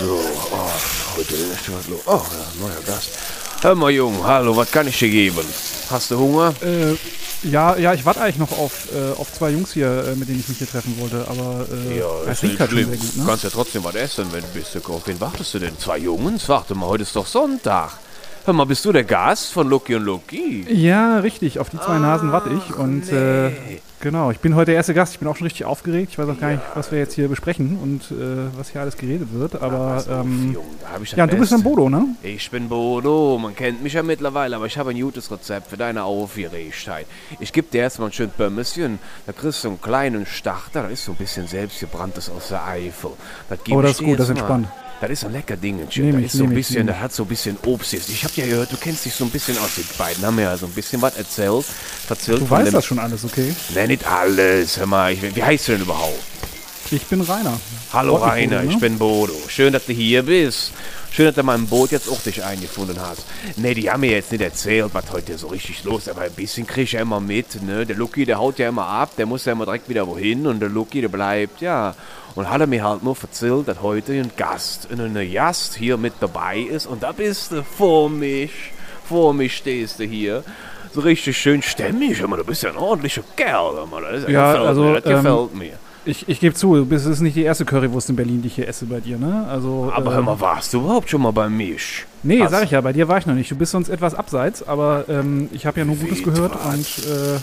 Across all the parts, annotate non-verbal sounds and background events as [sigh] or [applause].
So, oh, heute ist was los. Oh, ja, neuer Gast. Hör mal, Jung, hallo, was kann ich dir geben? Hast du Hunger? Äh, ja, ja, ich warte eigentlich noch auf, äh, auf zwei Jungs hier, äh, mit denen ich mich hier treffen wollte, aber äh, Ja, es ist nicht halt schlimm. gut, Du ne? kannst ja trotzdem was essen, wenn du bist. Auf wen wartest du denn? Zwei Jungs? Warte mal, heute ist doch Sonntag. Hör mal, bist du der Gast von Lucky und Lucky? Ja, richtig, auf die zwei Nasen warte ich und äh, genau, ich bin heute der erste Gast, ich bin auch schon richtig aufgeregt, ich weiß auch gar nicht, was wir jetzt hier besprechen und äh, was hier alles geredet wird, aber Pass auf, ähm, da ich das ja, du bist dann. Bodo, ne? Ich bin Bodo, man kennt mich ja mittlerweile, aber ich habe ein gutes Rezept für deine Aufgeregtheit. Ich gebe dir erstmal ein schönes Bömmeschen, da kriegst du einen kleinen Starter, das ist so ein bisschen selbstgebranntes aus der Eifel. Das Oh, das ist gut, das ist jetzt mal. Das ist ein lecker Ding, Nehm ich, ist so ein ich, bisschen, das hat so ein bisschen Obst. Ich habe ja gehört, du kennst dich so ein bisschen aus. Die beiden haben ja so ein bisschen was erzählt. Erzählt Du weißt das schon alles, okay? Nee, nicht alles. Hör mal, ich, wie heißt du denn überhaupt? Ich bin Rainer. Hallo Rainer, Bodo, ne? ich bin Bodo. Schön, dass du hier bist. Schön, dass du mein Boot jetzt auch dich eingefunden hast. Nee, die haben mir jetzt nicht erzählt, was heute so richtig los ist, aber ein bisschen krieg ich ja immer mit, ne? Der Lucky, der haut ja immer ab, der muss ja immer direkt wieder wohin und der Lucky, der bleibt, ja. Und hat er mir halt nur erzählt, dass heute ein Gast, ein Gast hier mit dabei ist und da bist du vor mich. Vor mich stehst du hier. So richtig schön stämmig, immer. Du bist ja ein ordentlicher Kerl, immer. Das Ja, gefällt also, mir, das ähm, gefällt mir. Ich, ich gebe zu, das ist nicht die erste Currywurst in Berlin, die ich hier esse bei dir, ne? Also, Aber äh, hör mal, warst du überhaupt schon mal bei mich? Nee, Hast- sag ich ja, bei dir war ich noch nicht. Du bist sonst etwas abseits, aber ähm, ich habe ja nur Gutes gehört und äh,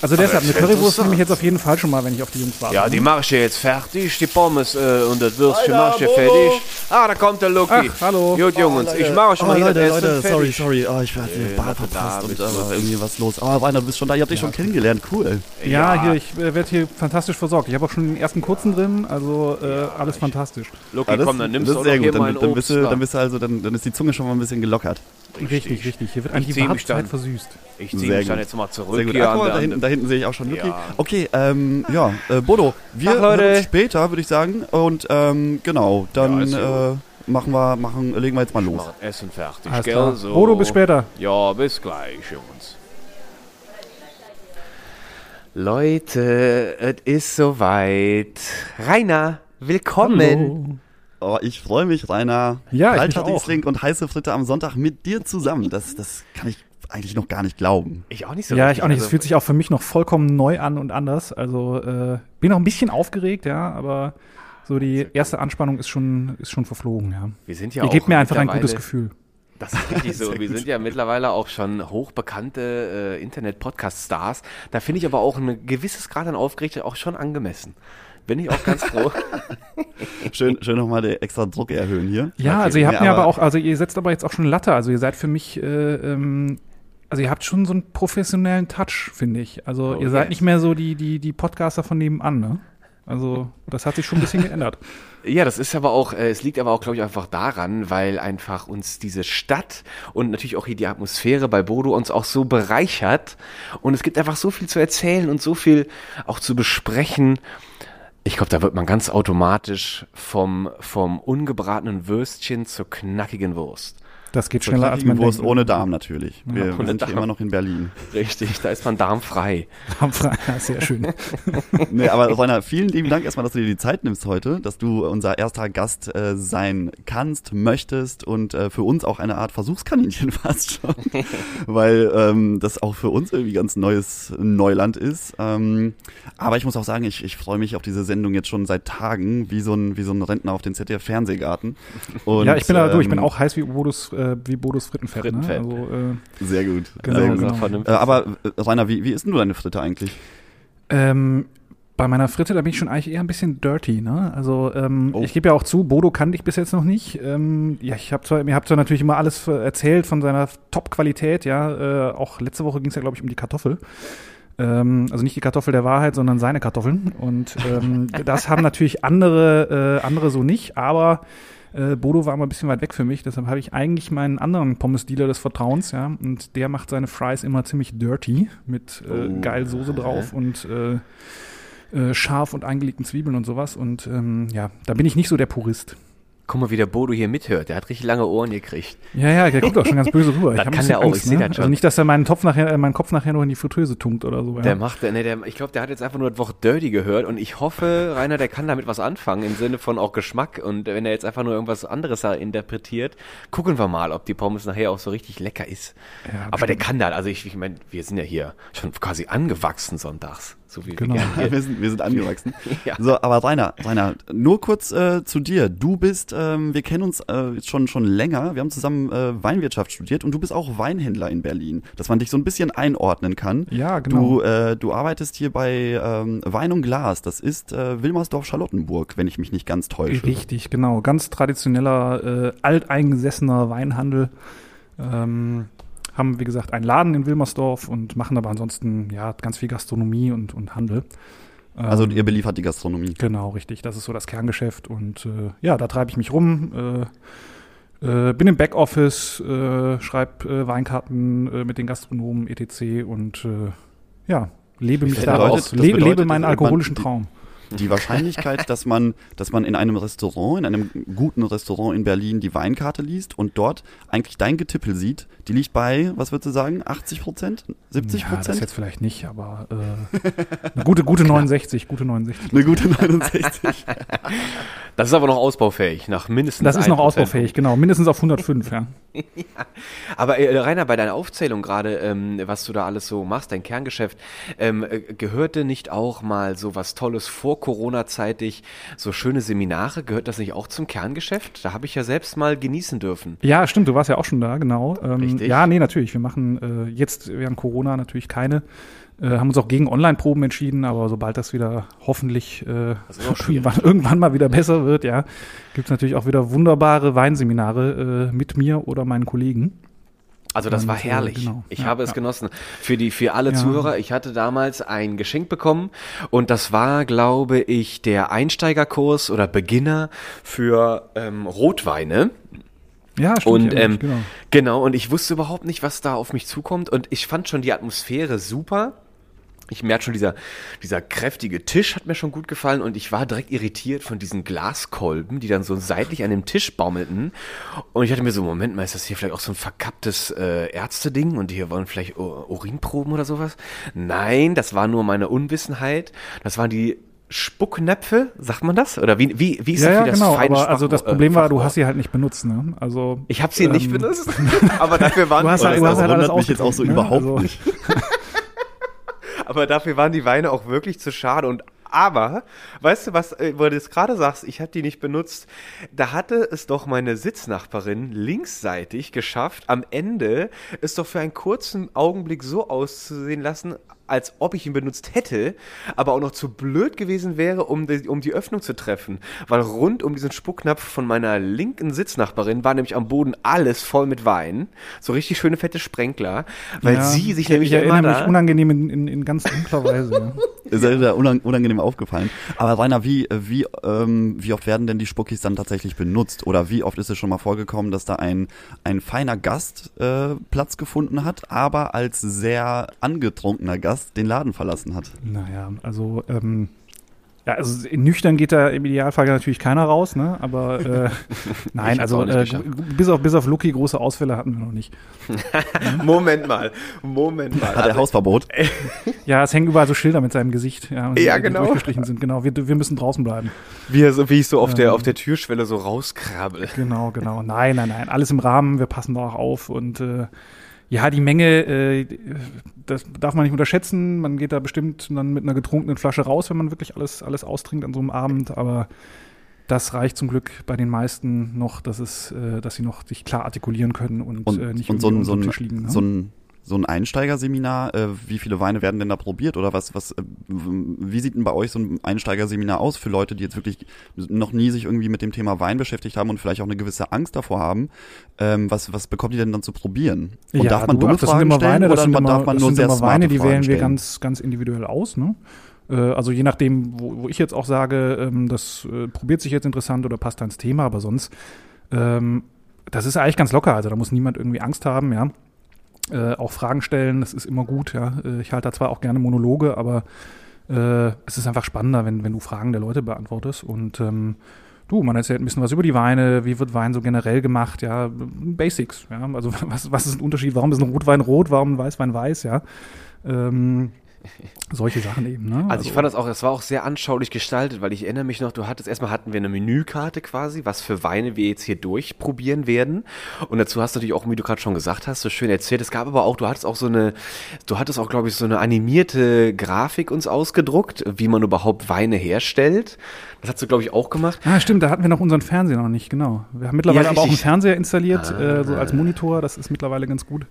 also deshalb, eine ja Currywurst nehme ich jetzt auf jeden Fall schon mal, wenn ich auf die Jungs warte. Ja, die mache ich ja jetzt fertig, die Pommes äh, und das Würstchen Alter, mach ich ja fertig. Ah, da kommt der Lucky. Ach, hallo. Gut, Jungs, ich mache schon oh, mal hier Leute, das Essen Leute, sorry, fertig. sorry. Oh, ich werde den Äh, Bar dass du da verpasst und äh, Leute. irgendwie was los. Aber Rainer, du bist schon da. Ihr habt dich schon kennengelernt. Cool. Ja, hier, ich äh, werde hier fantastisch versorgt. Ich habe auch schon den ersten kurzen drin, also äh, alles fantastisch. Lucky, Ah, das, komm, dann nimmst das du ist auch sehr gut. Dann, dann, bist du, da. dann bist du also, dann, dann ist die Zunge schon mal ein bisschen gelockert. Richtig, richtig. Hier wird Ich eigentlich die Wartezeit versüßt. ich zieh Sehr mich dann jetzt mal zurück Sehr gut. hier an mal, da, der da hinten sehe ich auch schon Lucky. Ja. Okay, ähm, ja, äh, Bodo, wir Leute. hören uns später, würde ich sagen. Und ähm, genau, Ja, dann gut. äh, machen wir, machen, legen wir jetzt mal los. Essen fertig, Alles gell? So. Bodo, bis später. Ja, bis gleich, Jungs. Leute, es ist soweit. Rainer, willkommen. Oh, ich freue mich, Rainer. Ja, ich mich Kalter auch. Riesling und heiße Fritte am Sonntag mit dir zusammen. Das, das kann ich eigentlich noch gar nicht glauben. Ich auch nicht so Ja, richtig, ich auch nicht. Es also- fühlt sich auch für mich noch vollkommen neu an und anders. Also äh, bin noch ein bisschen aufgeregt, ja, aber so die erste Anspannung ist schon, ist schon verflogen, ja. Wir sind ja Ihr auch gebt mir einfach ein gutes Gefühl. Das ist richtig so. [laughs] Wir sind ja mittlerweile auch schon hochbekannte äh, Internet-Podcast-Stars. Da finde ich aber auch ein gewisses Grad an Aufgeregt auch schon angemessen. Bin ich auch ganz froh. [laughs] Schön, schön nochmal den extra Druck erhöhen hier. Ja, Okay. also ihr habt mir aber auch, also ihr setzt aber jetzt auch schon Latte. Also ihr seid für mich, äh, ähm, also ihr habt schon so einen professionellen Touch, finde ich. Also Oh, ihr seid nicht mehr so die, die, die Podcaster von nebenan, ne? Also das hat sich schon ein bisschen geändert. [laughs] Ja, das ist aber auch, äh, es liegt aber auch, glaube ich, einfach daran, weil einfach uns diese Stadt und natürlich auch hier die Atmosphäre bei Bodo uns auch so bereichert. Und es gibt einfach so viel zu erzählen und so viel auch zu besprechen. Ich glaube, da wird man ganz automatisch vom, vom ungebratenen Würstchen zur knackigen Wurst. Das geht schneller als man Wurst denkt. ohne Darm natürlich. Wir, wir sind Darm. immer noch in Berlin. Richtig, da ist man darmfrei. Ja, sehr schön. [laughs] Nee, aber Rainer, vielen lieben Dank erstmal, dass du dir die Zeit nimmst heute, dass du unser erster Gast äh, sein kannst, möchtest und äh, für uns auch eine Art Versuchskaninchen [laughs] fast schon, weil ähm, das auch für uns irgendwie ganz neues Neuland ist. Ähm, aber ich muss auch sagen, ich, ich freue mich auf diese Sendung jetzt schon seit Tagen, wie so ein, wie so ein Rentner auf den ZDF Fernsehgarten. Und, ja, ich bin da durch. Ich bin ähm, auch heiß wie Bodos, äh, wie Bodos Frittenfett. Frittenfett. Ne? Also, äh, Sehr gut, Genau, sehr genau. gut. Vernünftig. Äh, aber äh, Rainer, wie, wie ist denn du deine Fritte eigentlich? Ähm, bei meiner Fritte, da bin ich schon eigentlich eher ein bisschen dirty, ne? Also ähm, Oh. ich gebe ja auch zu, Bodo kannte ich bis jetzt noch nicht. Ähm, ja, ich habe zwar, mir habt zwar natürlich immer alles äh, erzählt von seiner Top-Qualität, ja. Äh, auch letzte Woche ging es ja, glaube ich, um die Kartoffel. Ähm, also nicht die Kartoffel der Wahrheit, sondern seine Kartoffeln. Und ähm, [laughs] das haben natürlich andere, äh, andere so nicht, aber äh, Bodo war immer ein bisschen weit weg für mich, deshalb habe ich eigentlich meinen anderen Pommes-Dealer des Vertrauens, ja, und der macht seine Fries immer ziemlich dirty mit äh, Oh. geil Soße drauf und äh, äh, scharf und eingelegten Zwiebeln und sowas. Und ähm, ja, da bin ich nicht so der Purist. Guck mal, wie der Bodo hier mithört. Der hat richtig lange Ohren gekriegt. Ja, ja, der guckt auch schon ganz böse rüber. [laughs] Das ein kann der auch, Angst, ich ne? das schon. Also nicht, dass er meinen, Topf nachher, äh, meinen Kopf nachher noch in die Fritteuse tunkt oder so. Der Ja. macht, ne, der, ich glaube, der hat jetzt einfach nur das Wort Dirty gehört und ich hoffe, Rainer, der kann damit was anfangen im Sinne von auch Geschmack und wenn er jetzt einfach nur irgendwas anderes da interpretiert, gucken wir mal, ob die Pommes nachher auch so richtig lecker ist. Ja, Aber der kann das, also ich, ich meine, wir sind ja hier schon quasi angewachsen sonntags, so wie Genau. wir [laughs] wir, sind, wir sind angewachsen. [laughs] Ja. So, aber Rainer, Rainer, nur kurz äh, zu dir. Du bist, ähm, wir kennen uns äh, jetzt schon schon länger. Wir haben zusammen äh, Weinwirtschaft studiert und du bist auch Weinhändler in Berlin, dass man dich so ein bisschen einordnen kann. Ja, genau. Du, äh, du arbeitest hier bei ähm, Wein und Glas. Das ist äh, Wilmersdorf-Charlottenburg, wenn ich mich nicht ganz täusche. Richtig, genau. Ganz traditioneller, äh, alteingesessener Weinhandel. Ähm, haben, wie gesagt, einen Laden in Wilmersdorf und machen aber ansonsten ja ganz viel Gastronomie und, und Handel. Also Ähm, ihr beliefert die Gastronomie. Genau, richtig. Das ist so das Kerngeschäft. Und äh, ja, da treibe ich mich rum. Äh, äh, bin im Backoffice, äh, schreibe äh, Weinkarten äh, mit den Gastronomen etc. und ja, lebe mich daraus. bedeutet- das Le bedeutet, lebe meinen alkoholischen Traum. Die Wahrscheinlichkeit, dass man, dass man in einem Restaurant, in einem guten Restaurant in Berlin die Weinkarte liest und dort eigentlich dein Getippel sieht, die liegt bei, was würdest du sagen, 80 Prozent? 70 Ja, das Prozent? jetzt vielleicht nicht, aber äh, eine gute, gute [laughs] 69, gute 69. Eine gute 69. [laughs] Das ist aber noch ausbaufähig, nach mindestens Das ist noch 1%. ausbaufähig, genau. Mindestens auf 105, [laughs] ja. Aber äh, Rainer, bei deiner Aufzählung gerade, ähm, was du da alles so machst, dein Kerngeschäft, ähm, äh, gehörte nicht auch mal so was Tolles vor Corona-zeitig, so schöne Seminare, gehört das nicht auch zum Kerngeschäft? Da habe ich ja selbst mal genießen dürfen. Ja, stimmt, du warst ja auch schon da, genau. Ähm, Richtig. Ja, nee, natürlich. Wir machen äh, jetzt während Corona natürlich keine. Äh, haben uns auch gegen Online-Proben entschieden, aber sobald das wieder hoffentlich äh, irgendwann, irgendwann mal wieder besser wird, ja, gibt es natürlich auch wieder wunderbare Weinseminare äh, mit mir oder meinen Kollegen. Also das war äh, herrlich. genau. Ich Ja, habe es ja. genossen. Für die, für alle Ja. Zuhörer, ich hatte damals ein Geschenk bekommen und das war, glaube ich, der Einsteigerkurs oder Beginner für ähm, Rotweine. Ja, stimmt. Und ähm, genau. genau, und ich wusste überhaupt nicht, was da auf mich zukommt. Und ich fand schon die Atmosphäre super. Ich merke schon, dieser, dieser kräftige Tisch hat mir schon gut gefallen und ich war direkt irritiert von diesen Glaskolben, die dann so seitlich an dem Tisch baumelten. Und ich hatte mir so, Moment mal, ist das hier vielleicht auch so ein verkapptes äh, Ärzteding und hier wollen vielleicht Urinproben oder sowas? Nein, das war nur meine Unwissenheit. Das waren die Spucknäpfe, sagt man das? Oder wie, wie, wie ist Ja, das, ja, wie das genau. feine Aber also das äh, Problem war, du hast sie halt nicht benutzt, ne? Also Ich habe sie nicht ähm, benutzt, [laughs] aber dafür waren Du hast die, halt, das du hast halt alles wundert mich jetzt auch so ausgedruckt, überhaupt Also, nicht. [laughs] aber dafür waren die Weine auch wirklich zu schade. Und aber, weißt du was, äh, wo du das gerade sagst, ich habe die nicht benutzt, da hatte es doch meine Sitznachbarin linksseitig geschafft, am Ende es doch für einen kurzen Augenblick so auszusehen lassen, als ob ich ihn benutzt hätte, aber auch noch zu blöd gewesen wäre, um die, um die Öffnung zu treffen. Weil rund um diesen Spucknapf von meiner linken Sitznachbarin war nämlich am Boden alles voll mit Wein. So richtig schöne fette Sprenkler, weil ja, sie sich ich, nämlich ich erinnere mich da, unangenehm in, in, in ganz dunkler Weise. [laughs] Ist ja unangenehm aufgefallen. Aber Rainer, wie, wie, ähm, wie oft werden denn die Spuckis dann tatsächlich benutzt? Oder wie oft ist es schon mal vorgekommen, dass da ein, ein feiner Gast äh, Platz gefunden hat, aber als sehr angetrunkener Gast den Laden verlassen hat? Naja, also, ähm, ja, also nüchtern geht da im Idealfall natürlich keiner raus, ne? Aber äh, [laughs] [laughs] nein, also äh, bis auf bis auf Lucky große Ausfälle hatten wir noch nicht. [laughs] Moment mal, Moment mal. Hat er Also, Hausverbot? Ja, es hängen überall so Schilder mit seinem Gesicht, ja, Ja, die genau. durchgestrichen sind. Genau, wir, wir müssen draußen bleiben. wie, er so, wie ich so auf, der, Ähm. auf der Türschwelle so rauskrabbel. Genau, genau. Nein, nein, nein. Alles im Rahmen. Wir passen da auch auf. Und äh, ja, die Menge, äh, das darf man nicht unterschätzen. Man geht da bestimmt dann mit einer getrunkenen Flasche raus, wenn man wirklich alles, alles austrinkt an so einem Abend. Aber das reicht zum Glück bei den meisten noch, dass es, äh, dass sie noch sich klar artikulieren können und, Und, äh, nicht und so ein, so ein, liegen. Ne? so ein, so ein Einsteigerseminar, äh, wie viele Weine werden denn da probiert? Oder was, was, äh, wie sieht denn bei euch so ein Einsteigerseminar aus für Leute, die jetzt wirklich noch nie sich irgendwie mit dem Thema Wein beschäftigt haben und vielleicht auch eine gewisse Angst davor haben? Ähm, was, was bekommt ihr denn dann zu probieren? Und Ja, darf man du, dumme ach, Fragen immer stellen Weine, das oder sind man immer, darf man das nur sind sehr immer smarte Weine, die Fragen wählen wir stellen? ganz, ganz individuell aus. Ne? Äh, Also je nachdem, wo, wo ich jetzt auch sage, ähm, das äh, probiert sich jetzt interessant oder passt da ins Thema, aber sonst, ähm, das ist eigentlich ganz locker. Also da muss niemand irgendwie Angst haben, ja. Äh, auch Fragen stellen, das ist immer gut, ja. Äh, ich halte da zwar auch gerne Monologe, aber äh, es ist einfach spannender, wenn, wenn du Fragen der Leute beantwortest. Und ähm, Du, man erzählt ein bisschen was über die Weine, wie wird Wein so generell gemacht, ja, Basics, ja, also [laughs] was, was ist ein Unterschied, warum ist ein Rotwein rot, warum ein Weißwein weiß, ja. Ähm, solche Sachen eben, ne? Also, ich fand das auch, es war auch sehr anschaulich gestaltet, weil ich erinnere mich noch, du hattest, erstmal hatten wir eine Menükarte quasi, was für Weine wir jetzt hier durchprobieren werden. Und dazu hast du natürlich auch, wie du gerade schon gesagt hast, so schön erzählt. Es gab aber auch, du hattest auch so eine, du hattest auch, glaube ich, so eine animierte Grafik uns ausgedruckt, wie man überhaupt Weine herstellt. Das hast du, glaube ich, auch gemacht. Ah, stimmt, da hatten wir noch unseren Fernseher noch nicht, genau. Wir haben mittlerweile ja, aber auch einen Fernseher installiert, ah, äh, so als Monitor, das ist mittlerweile ganz gut.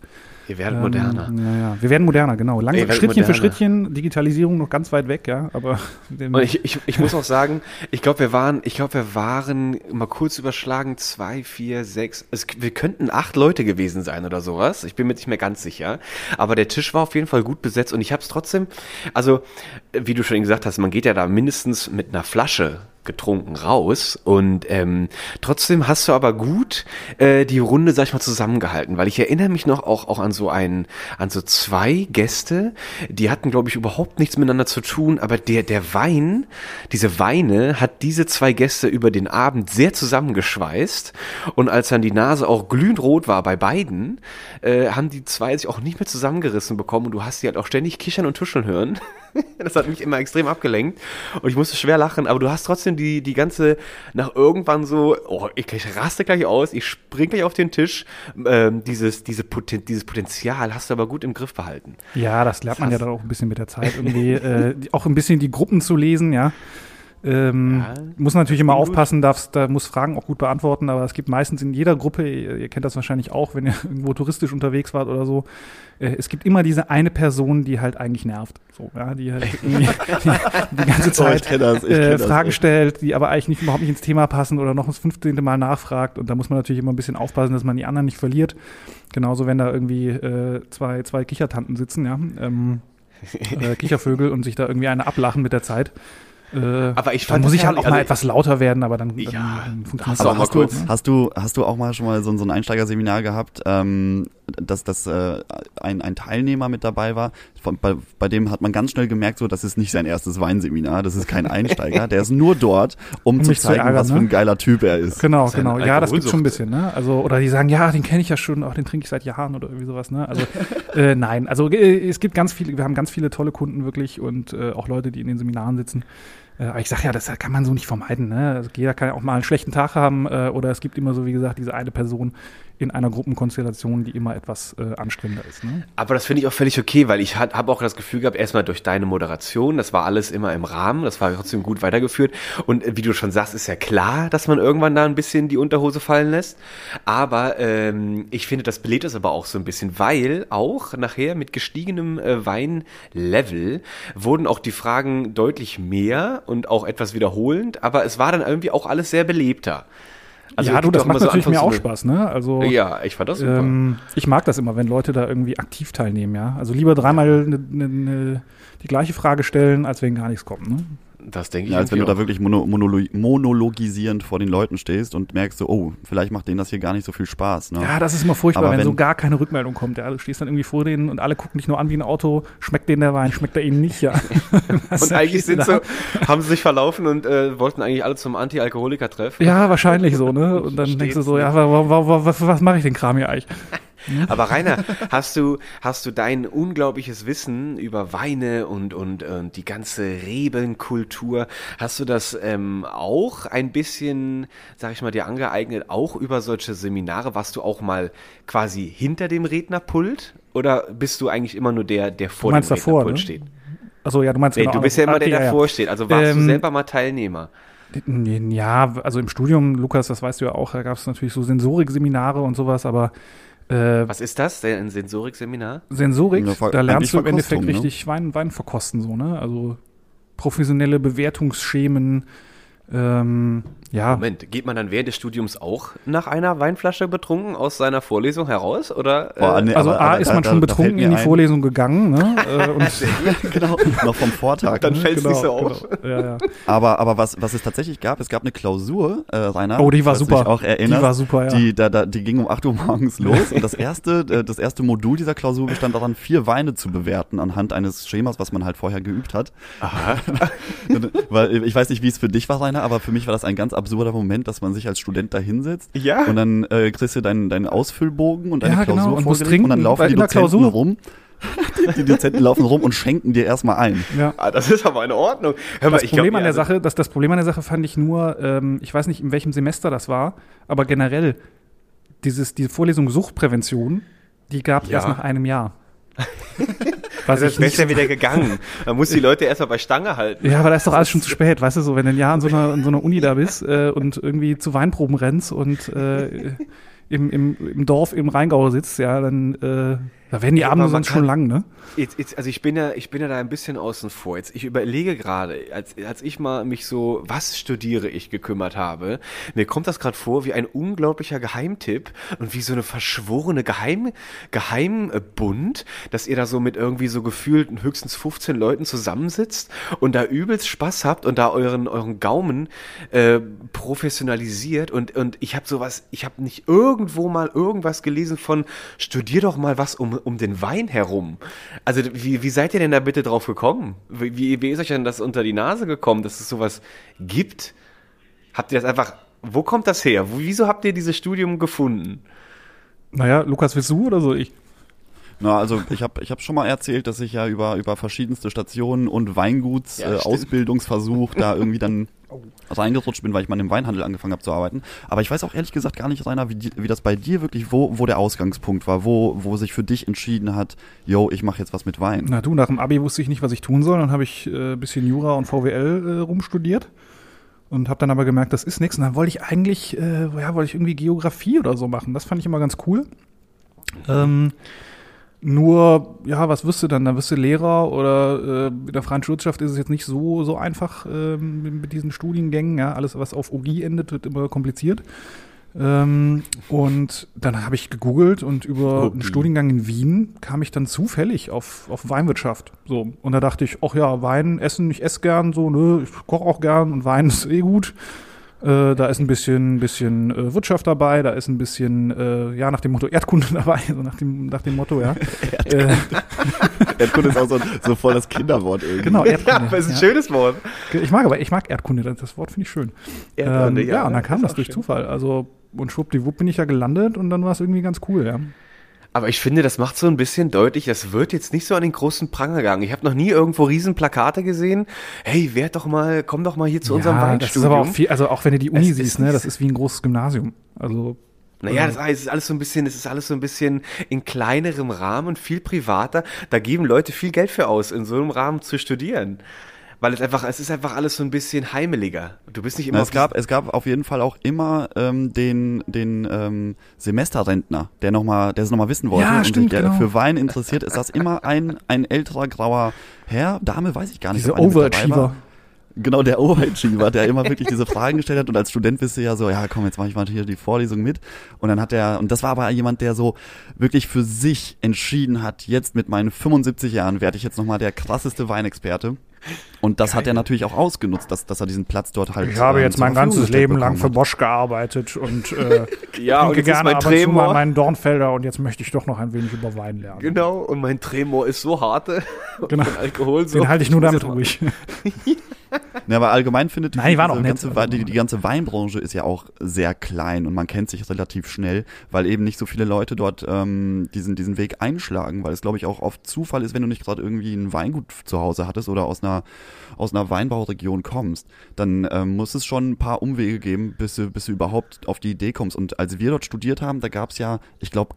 Wir werden ähm, moderner. Ja, ja. Wir werden moderner, genau. Langsam, Schrittchen moderner. für Schrittchen, Digitalisierung noch ganz weit weg, ja. Aber [laughs] Und ich, ich, ich muss auch sagen, ich glaube, wir waren, ich glaube, wir waren mal kurz überschlagen, zwei, vier, sechs, es, wir könnten acht Leute gewesen sein oder sowas. Ich bin mir nicht mehr ganz sicher. Aber der Tisch war auf jeden Fall gut besetzt und ich habe es trotzdem, also wie du schon gesagt hast, man geht ja da mindestens mit einer Flasche getrunken raus. Und ähm, trotzdem hast du aber gut äh, die Runde, sag ich mal, zusammengehalten, weil ich erinnere mich noch auch, auch an so einen, an so zwei Gäste, die hatten, glaube ich, überhaupt nichts miteinander zu tun, aber der, der Wein, diese Weine hat diese zwei Gäste über den Abend sehr zusammengeschweißt. Und als dann die Nase auch glühend rot war bei beiden, äh, haben die zwei sich auch nicht mehr zusammengerissen bekommen und du hast sie halt auch ständig kichern und tuscheln hören. [laughs] das hat mich immer extrem abgelenkt und ich musste schwer lachen, aber du hast trotzdem die, die ganze, nach irgendwann so, oh, ich, ich raste gleich aus, ich spring gleich auf den Tisch, ähm, dieses, diese Poten dieses Potenzial hast du aber gut im Griff behalten. Ja, das lernt man ja dann auch ein bisschen mit der Zeit irgendwie, äh, auch ein bisschen die Gruppen zu lesen, ja. Ähm, ja, muss natürlich immer aufpassen, darfst, da muss Fragen auch gut beantworten, aber es gibt meistens in jeder Gruppe, ihr, ihr kennt das wahrscheinlich auch, wenn ihr [laughs] irgendwo touristisch unterwegs wart oder so, äh, es gibt immer diese eine Person, die halt eigentlich nervt. So, ja, die halt [laughs] die, [laughs] die ganze Zeit oh, das, äh, Fragen stellt, die aber eigentlich nicht, überhaupt nicht ins Thema passen oder noch das 15. Mal nachfragt. Und da muss man natürlich immer ein bisschen aufpassen, dass man die anderen nicht verliert. Genauso, wenn da irgendwie äh, zwei, zwei Kichertanten sitzen, ja. Ähm, äh, Kichervögel und sich da irgendwie eine ablachen mit der Zeit. Äh, aber ich fand, dann muss ich halt auch also mal etwas lauter werden, aber dann, ja, dann funktioniert das auch mal kurz. Hast du, hast du auch mal schon mal so, so ein Einsteigerseminar gehabt, ähm, dass, dass äh, ein, ein Teilnehmer mit dabei war? Von, bei, bei dem hat man ganz schnell gemerkt, so, das ist nicht sein erstes Weinseminar, das ist kein [laughs] Einsteiger, der ist nur dort, um, um zu zeigen, zu ärgern, was für ein ne? geiler Typ er ist. Genau, genau. Ja, das gibt schon ein bisschen, ne? Also, oder die sagen, ja, den kenne ich ja schon, auch den trinke ich seit Jahren oder irgendwie sowas, ne? Also, äh, nein, also äh, es gibt ganz viele, wir haben ganz viele tolle Kunden wirklich und äh, auch Leute, die in den Seminaren sitzen. Äh, aber ich sage ja, das kann man so nicht vermeiden. Ne? Also jeder kann ja auch mal einen schlechten Tag haben äh, oder es gibt immer so, wie gesagt, diese eine Person, in einer Gruppenkonstellation, die immer etwas äh, anstrengender ist. Ne? Aber das finde ich auch völlig okay, weil ich habe auch das Gefühl gehabt, erstmal durch deine Moderation, das war alles immer im Rahmen, das war trotzdem gut weitergeführt. Und äh, wie du schon sagst, ist ja klar, dass man irgendwann da ein bisschen die Unterhose fallen lässt. Aber ähm, ich finde, das belebt es aber auch so ein bisschen, weil auch nachher mit gestiegenem äh, Weinlevel wurden auch die Fragen deutlich mehr und auch etwas wiederholend, aber es war dann irgendwie auch alles sehr belebter. Also ja, du, das macht natürlich so mir auch Spaß, ne? Also ja, ich fand das super. Ähm, ich mag das immer, wenn Leute da irgendwie aktiv teilnehmen, ja. Also lieber dreimal ne, ne, ne, die gleiche Frage stellen, als wenn gar nichts kommt, ne? Das denke ich. Ja, als wenn du da wirklich mono, monolo monologisierend vor den Leuten stehst und merkst so, oh, vielleicht macht denen das hier gar nicht so viel Spaß. Ne? Ja, das ist immer furchtbar, wenn, wenn, so gar keine Rückmeldung kommt. Ja, du stehst dann irgendwie vor denen und alle gucken dich nur an wie ein Auto. Schmeckt denen der Wein, schmeckt er ihnen nicht, ja. [laughs] und eigentlich sind so, haben sie sich verlaufen und äh, wollten eigentlich alle zum Anti-Alkoholiker-Treff. Ja, wahrscheinlich so, ne? Und dann denkst du so, ja, was, was mache ich den Kram hier eigentlich? [laughs] Aber Rainer, hast du, hast du dein unglaubliches Wissen über Weine und, und, und die ganze Rebenkultur, hast du das ähm, auch ein bisschen, sag ich mal, dir angeeignet, auch über solche Seminare? Warst du auch mal quasi hinter dem Rednerpult? Oder bist du eigentlich immer nur der, der vor dem davor, Rednerpult ne? steht? Also ja, du meinst nee, genau, du bist ja immer okay, der, der davor ja. steht. Also warst ähm, du selber mal Teilnehmer? Ja, also im Studium, Lukas, das weißt du ja auch, da gab es natürlich so Sensorik-Seminare und sowas, aber äh, Was ist das? Ein Sensorik-Seminar? Sensorik, da lernst du im Endeffekt ne? richtig Wein, Wein verkosten, so, ne? Also professionelle Bewertungsschemen, ähm, ja. Moment, geht man dann während des Studiums auch nach einer Weinflasche betrunken aus seiner Vorlesung heraus? Oder, äh? oh, nee, also aber, A ist man da, schon da, betrunken da in die ein. Vorlesung gegangen, ne? [laughs] Äh, und genau, [laughs] noch vom Vortag. Dann ne? fällt es genau, nicht so auf. Genau. Ja, ja. Aber, aber was, was es tatsächlich gab, es gab eine Klausur, äh, Rainer. Oh, die war super. Auch erinnerst, die war super, ja. Die, da, da, die ging um 8 Uhr morgens [laughs] los und das erste, äh, das erste Modul dieser Klausur bestand daran, vier Weine zu bewerten anhand eines Schemas, was man halt vorher geübt hat. Aha. Weil ich weiß nicht, wie es für dich war, Rainer Rainer, aber für mich war das ein ganz absurder Moment, dass man sich als Student da hinsetzt Ja. und dann äh, kriegst du deinen, deinen Ausfüllbogen und deine Ja, Klausur genau, und musst vorgelegt und dann trinken laufen die in der Dozenten Klausur. rum. die, [laughs] die Dozenten laufen rum und schenken dir erstmal ein. Ja. Ah, das ist aber in Ordnung. Hör Das ich Problem glaub, an der also- Sache, das, das Problem an der Sache fand ich nur, ähm, ich weiß nicht, in welchem Semester das war, aber generell, dieses, diese Vorlesung Suchtprävention, die gab es Ja. erst nach einem Jahr. [laughs] Was das nicht, ja wieder gegangen. Man muss die Leute erstmal bei Stange halten. ja, aber da ist doch alles schon zu spät, weißt du, so, wenn du ein Jahr in so einer, in so einer Uni da bist äh, und irgendwie zu Weinproben rennst und äh, im, im, im Dorf im Rheingau sitzt, ja, dann äh, da werden die Ja, Abende sonst schon lang, ne? Jetzt, jetzt, also ich bin ja, ich bin ja da ein bisschen außen vor. Jetzt, ich überlege gerade, als, als ich mal mich so, was studiere ich gekümmert habe, mir kommt das gerade vor wie ein unglaublicher Geheimtipp und wie so eine verschworene Geheim, Geheimbund, dass ihr da so mit irgendwie so gefühlt höchstens 15 Leuten zusammensitzt und da übelst Spaß habt und da euren, euren Gaumen äh, professionalisiert und, und ich habe sowas, ich habe nicht irgendwo mal irgendwas gelesen von, studier doch mal was um, um den Wein herum. Also wie, wie seid ihr denn da bitte drauf gekommen? Wie, wie, wie ist euch denn das unter die Nase gekommen, dass es sowas gibt? Habt ihr das einfach, wo kommt das her? Wo, wieso habt ihr dieses Studium gefunden? Naja, Lukas, willst du oder soll ich? Na, also ich habe ich hab schon mal erzählt, dass ich ja über, über verschiedenste Stationen und Weinguts Ja, äh. Ausbildungsversuch da irgendwie dann reingerutscht bin, weil ich mal im Weinhandel angefangen habe zu arbeiten. Aber ich weiß auch ehrlich gesagt gar nicht, Rainer, wie, wie das bei dir wirklich, wo, wo der Ausgangspunkt war, wo, wo sich für dich entschieden hat, yo, ich mache jetzt was mit Wein. Na du, nach dem Abi wusste ich nicht, was ich tun soll. Dann habe ich äh, ein bisschen Jura und VWL äh, rumstudiert und habe dann aber gemerkt, das ist nichts. Und dann wollte ich eigentlich, äh, ja, wollte ich irgendwie Geografie oder so machen. Das fand ich immer ganz cool. Ähm, nur, ja, was wirst du dann? Da wirst du Lehrer oder äh, in der freien Wirtschaft ist es jetzt nicht so, so einfach ähm, mit diesen Studiengängen. Ja, alles, was auf OG endet, wird immer kompliziert. Ähm, und dann habe ich gegoogelt und über OG. einen Studiengang in Wien kam ich dann zufällig auf, auf Weinwirtschaft. So. Und da dachte ich, ach ja, Wein, Essen, ich esse gern, so, ne, ich koche auch gern und Wein [laughs] ist eh gut. Äh, da ist ein bisschen, bisschen äh, Wirtschaft dabei, da ist ein bisschen, äh, ja, nach dem Motto Erdkunde [laughs] dabei, so nach dem, nach dem Motto, ja. [laughs] äh, Erdkunde ist auch so, so voll das Kinderwort irgendwie. genau, Ja, Erdkunde. aber ist ein ja. schönes Wort. Ich mag aber, ich mag Erdkunde, das, das Wort finde ich schön. Erdkunde, ähm, ja, ja, und dann kam das durch schön. Zufall. Also, und schwuppdiwupp bin ich ja gelandet und dann war es irgendwie ganz cool, ja. Aber ich finde, das macht so ein bisschen deutlich, das wird jetzt nicht so an den großen Pranger gegangen. Ich habe noch nie irgendwo riesen Plakate gesehen. Hey, werd doch mal, komm doch mal hier zu unserem ja, das ist aber auch Weinstudium. viel, also auch wenn du die Uni Es siehst, ne, das ist wie ein großes Gymnasium. Also, Naja, das ist alles so ein bisschen, es ist alles so ein bisschen in kleinerem Rahmen viel privater. Da geben Leute viel Geld für aus, in so einem Rahmen zu studieren. Weil es einfach, es ist einfach alles so ein bisschen heimeliger. Du bist nicht immer Na, es gab, es gab auf jeden Fall auch immer ähm, den, den ähm, Semesterrentner, der noch mal, der es nochmal wissen wollte Ja, und stimmt, sich der genau. für Wein interessiert, ist das immer ein, ein älterer grauer Herr, Dame, weiß ich gar nicht. diese Overachiever. War. Genau, der Overachiever, der immer wirklich diese [laughs] Fragen gestellt hat und als Student bist du ja so, ja komm, jetzt mache ich mal hier die Vorlesung mit. Und dann hat er, und das war aber jemand, der so wirklich für sich entschieden hat, jetzt mit meinen 75 Jahren werde ich jetzt nochmal der krasseste Weinexperte. Und das hat er natürlich auch ausgenutzt, dass, dass er diesen Platz dort halt Ich habe ähm, jetzt mein ganzes Leben lang für. Bosch gearbeitet und äh, [laughs] Ja, und jetzt ist gerne mein ab mal Tremor. meinen Dornfelder und jetzt möchte ich doch noch ein wenig über Wein lernen. Genau, und mein Tremor ist so harte. [laughs] Genau. Alkohol so. Den halte ich nur damit ruhig. Ja, aber allgemein findet Nein, die auch nett. ganze, Wei- die, die ganze Weinbranche ist ja auch sehr klein und man kennt sich relativ schnell, weil eben nicht so viele Leute dort ähm, diesen, diesen Weg einschlagen, weil es glaube ich auch oft Zufall ist, wenn du nicht gerade irgendwie ein Weingut zu Hause hattest oder aus einer aus einer Weinbauregion kommst, dann ähm, muss es schon ein paar Umwege geben, bis du, bis du überhaupt auf die Idee kommst. Und als wir dort studiert haben, da gab es ja, ich glaube,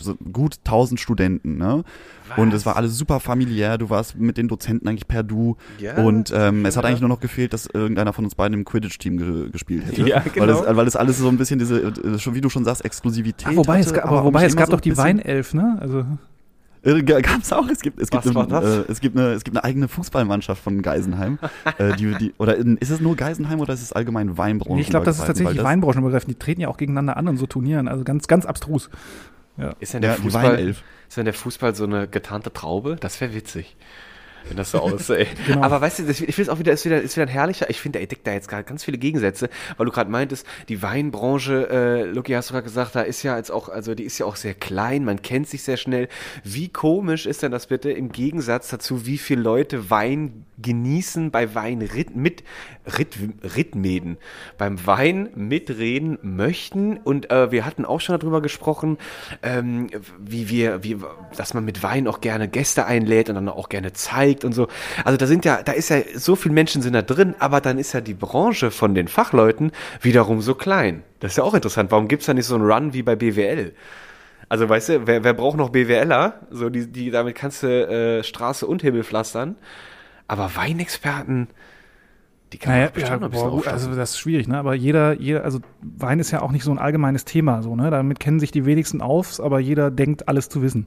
so gut 1000 Studenten, ne? Und es war alles super familiär. Du warst mit den Dozenten eigentlich per Du. Ja, und ähm, es hat eigentlich nur noch gefehlt, dass irgendeiner von uns beiden im Quidditch-Team ge gespielt hätte. Ja, weil, genau. es, weil es alles so ein bisschen diese, äh, schon wie du schon sagst, Exklusivität Ach, wobei, es, hatte, gab, aber auch wobei, es gab so doch die Weinelf, ne? Also, Äh, ga- Gab's auch. Es gibt, es gibt, Was war eine, das? Äh, es gibt eine, es gibt eine eigene Fußballmannschaft von Geisenheim. [laughs] äh, die, die, oder in, ist es nur Geisenheim oder ist es allgemein Weinbranche? nee, ich glaube, das ist tatsächlich Weil Weinbranchenbegriff. Die treten ja auch gegeneinander an und so Turnieren. Also ganz, ganz abstrus. Ist denn der Ja, Fußball, ist denn der Fußball so eine getarnte Traube? Das wäre witzig. Wenn das so aussieht. [laughs] genau. Aber weißt du, das, ich finde es auch wieder, ist wieder, ist wieder ein herrlicher, ich finde, er entdeckt da jetzt gerade ganz viele Gegensätze, weil du gerade meintest, die Weinbranche, äh, Luki, hast du gerade gesagt, da ist ja jetzt auch, also die ist ja auch sehr klein, man kennt sich sehr schnell. Wie komisch ist denn das bitte im Gegensatz dazu, wie viele Leute Wein genießen bei Wein rit, mit Rit, Ritmeden, beim Wein mitreden möchten und äh, wir hatten auch schon darüber gesprochen, ähm, wie wir, wie, dass man mit Wein auch gerne Gäste einlädt und dann auch gerne zeigt und so. Also da sind ja, da ist ja so viele Menschen sind da drin, aber dann ist ja die Branche von den Fachleuten wiederum so klein. Das ist ja auch interessant. Warum gibt's da nicht so einen Run wie bei BWL? Also weißt du, wer, wer braucht noch BWLer? So die, die damit kannst du äh, Straße und Himmel pflastern. Aber Weinexperten, die kann naja, man ja, boah, gut, also das ist schwierig, ne? Aber jeder, jeder, also Wein ist ja auch nicht so ein allgemeines Thema, so, ne? Damit kennen sich die wenigsten auf, aber jeder denkt, alles zu wissen.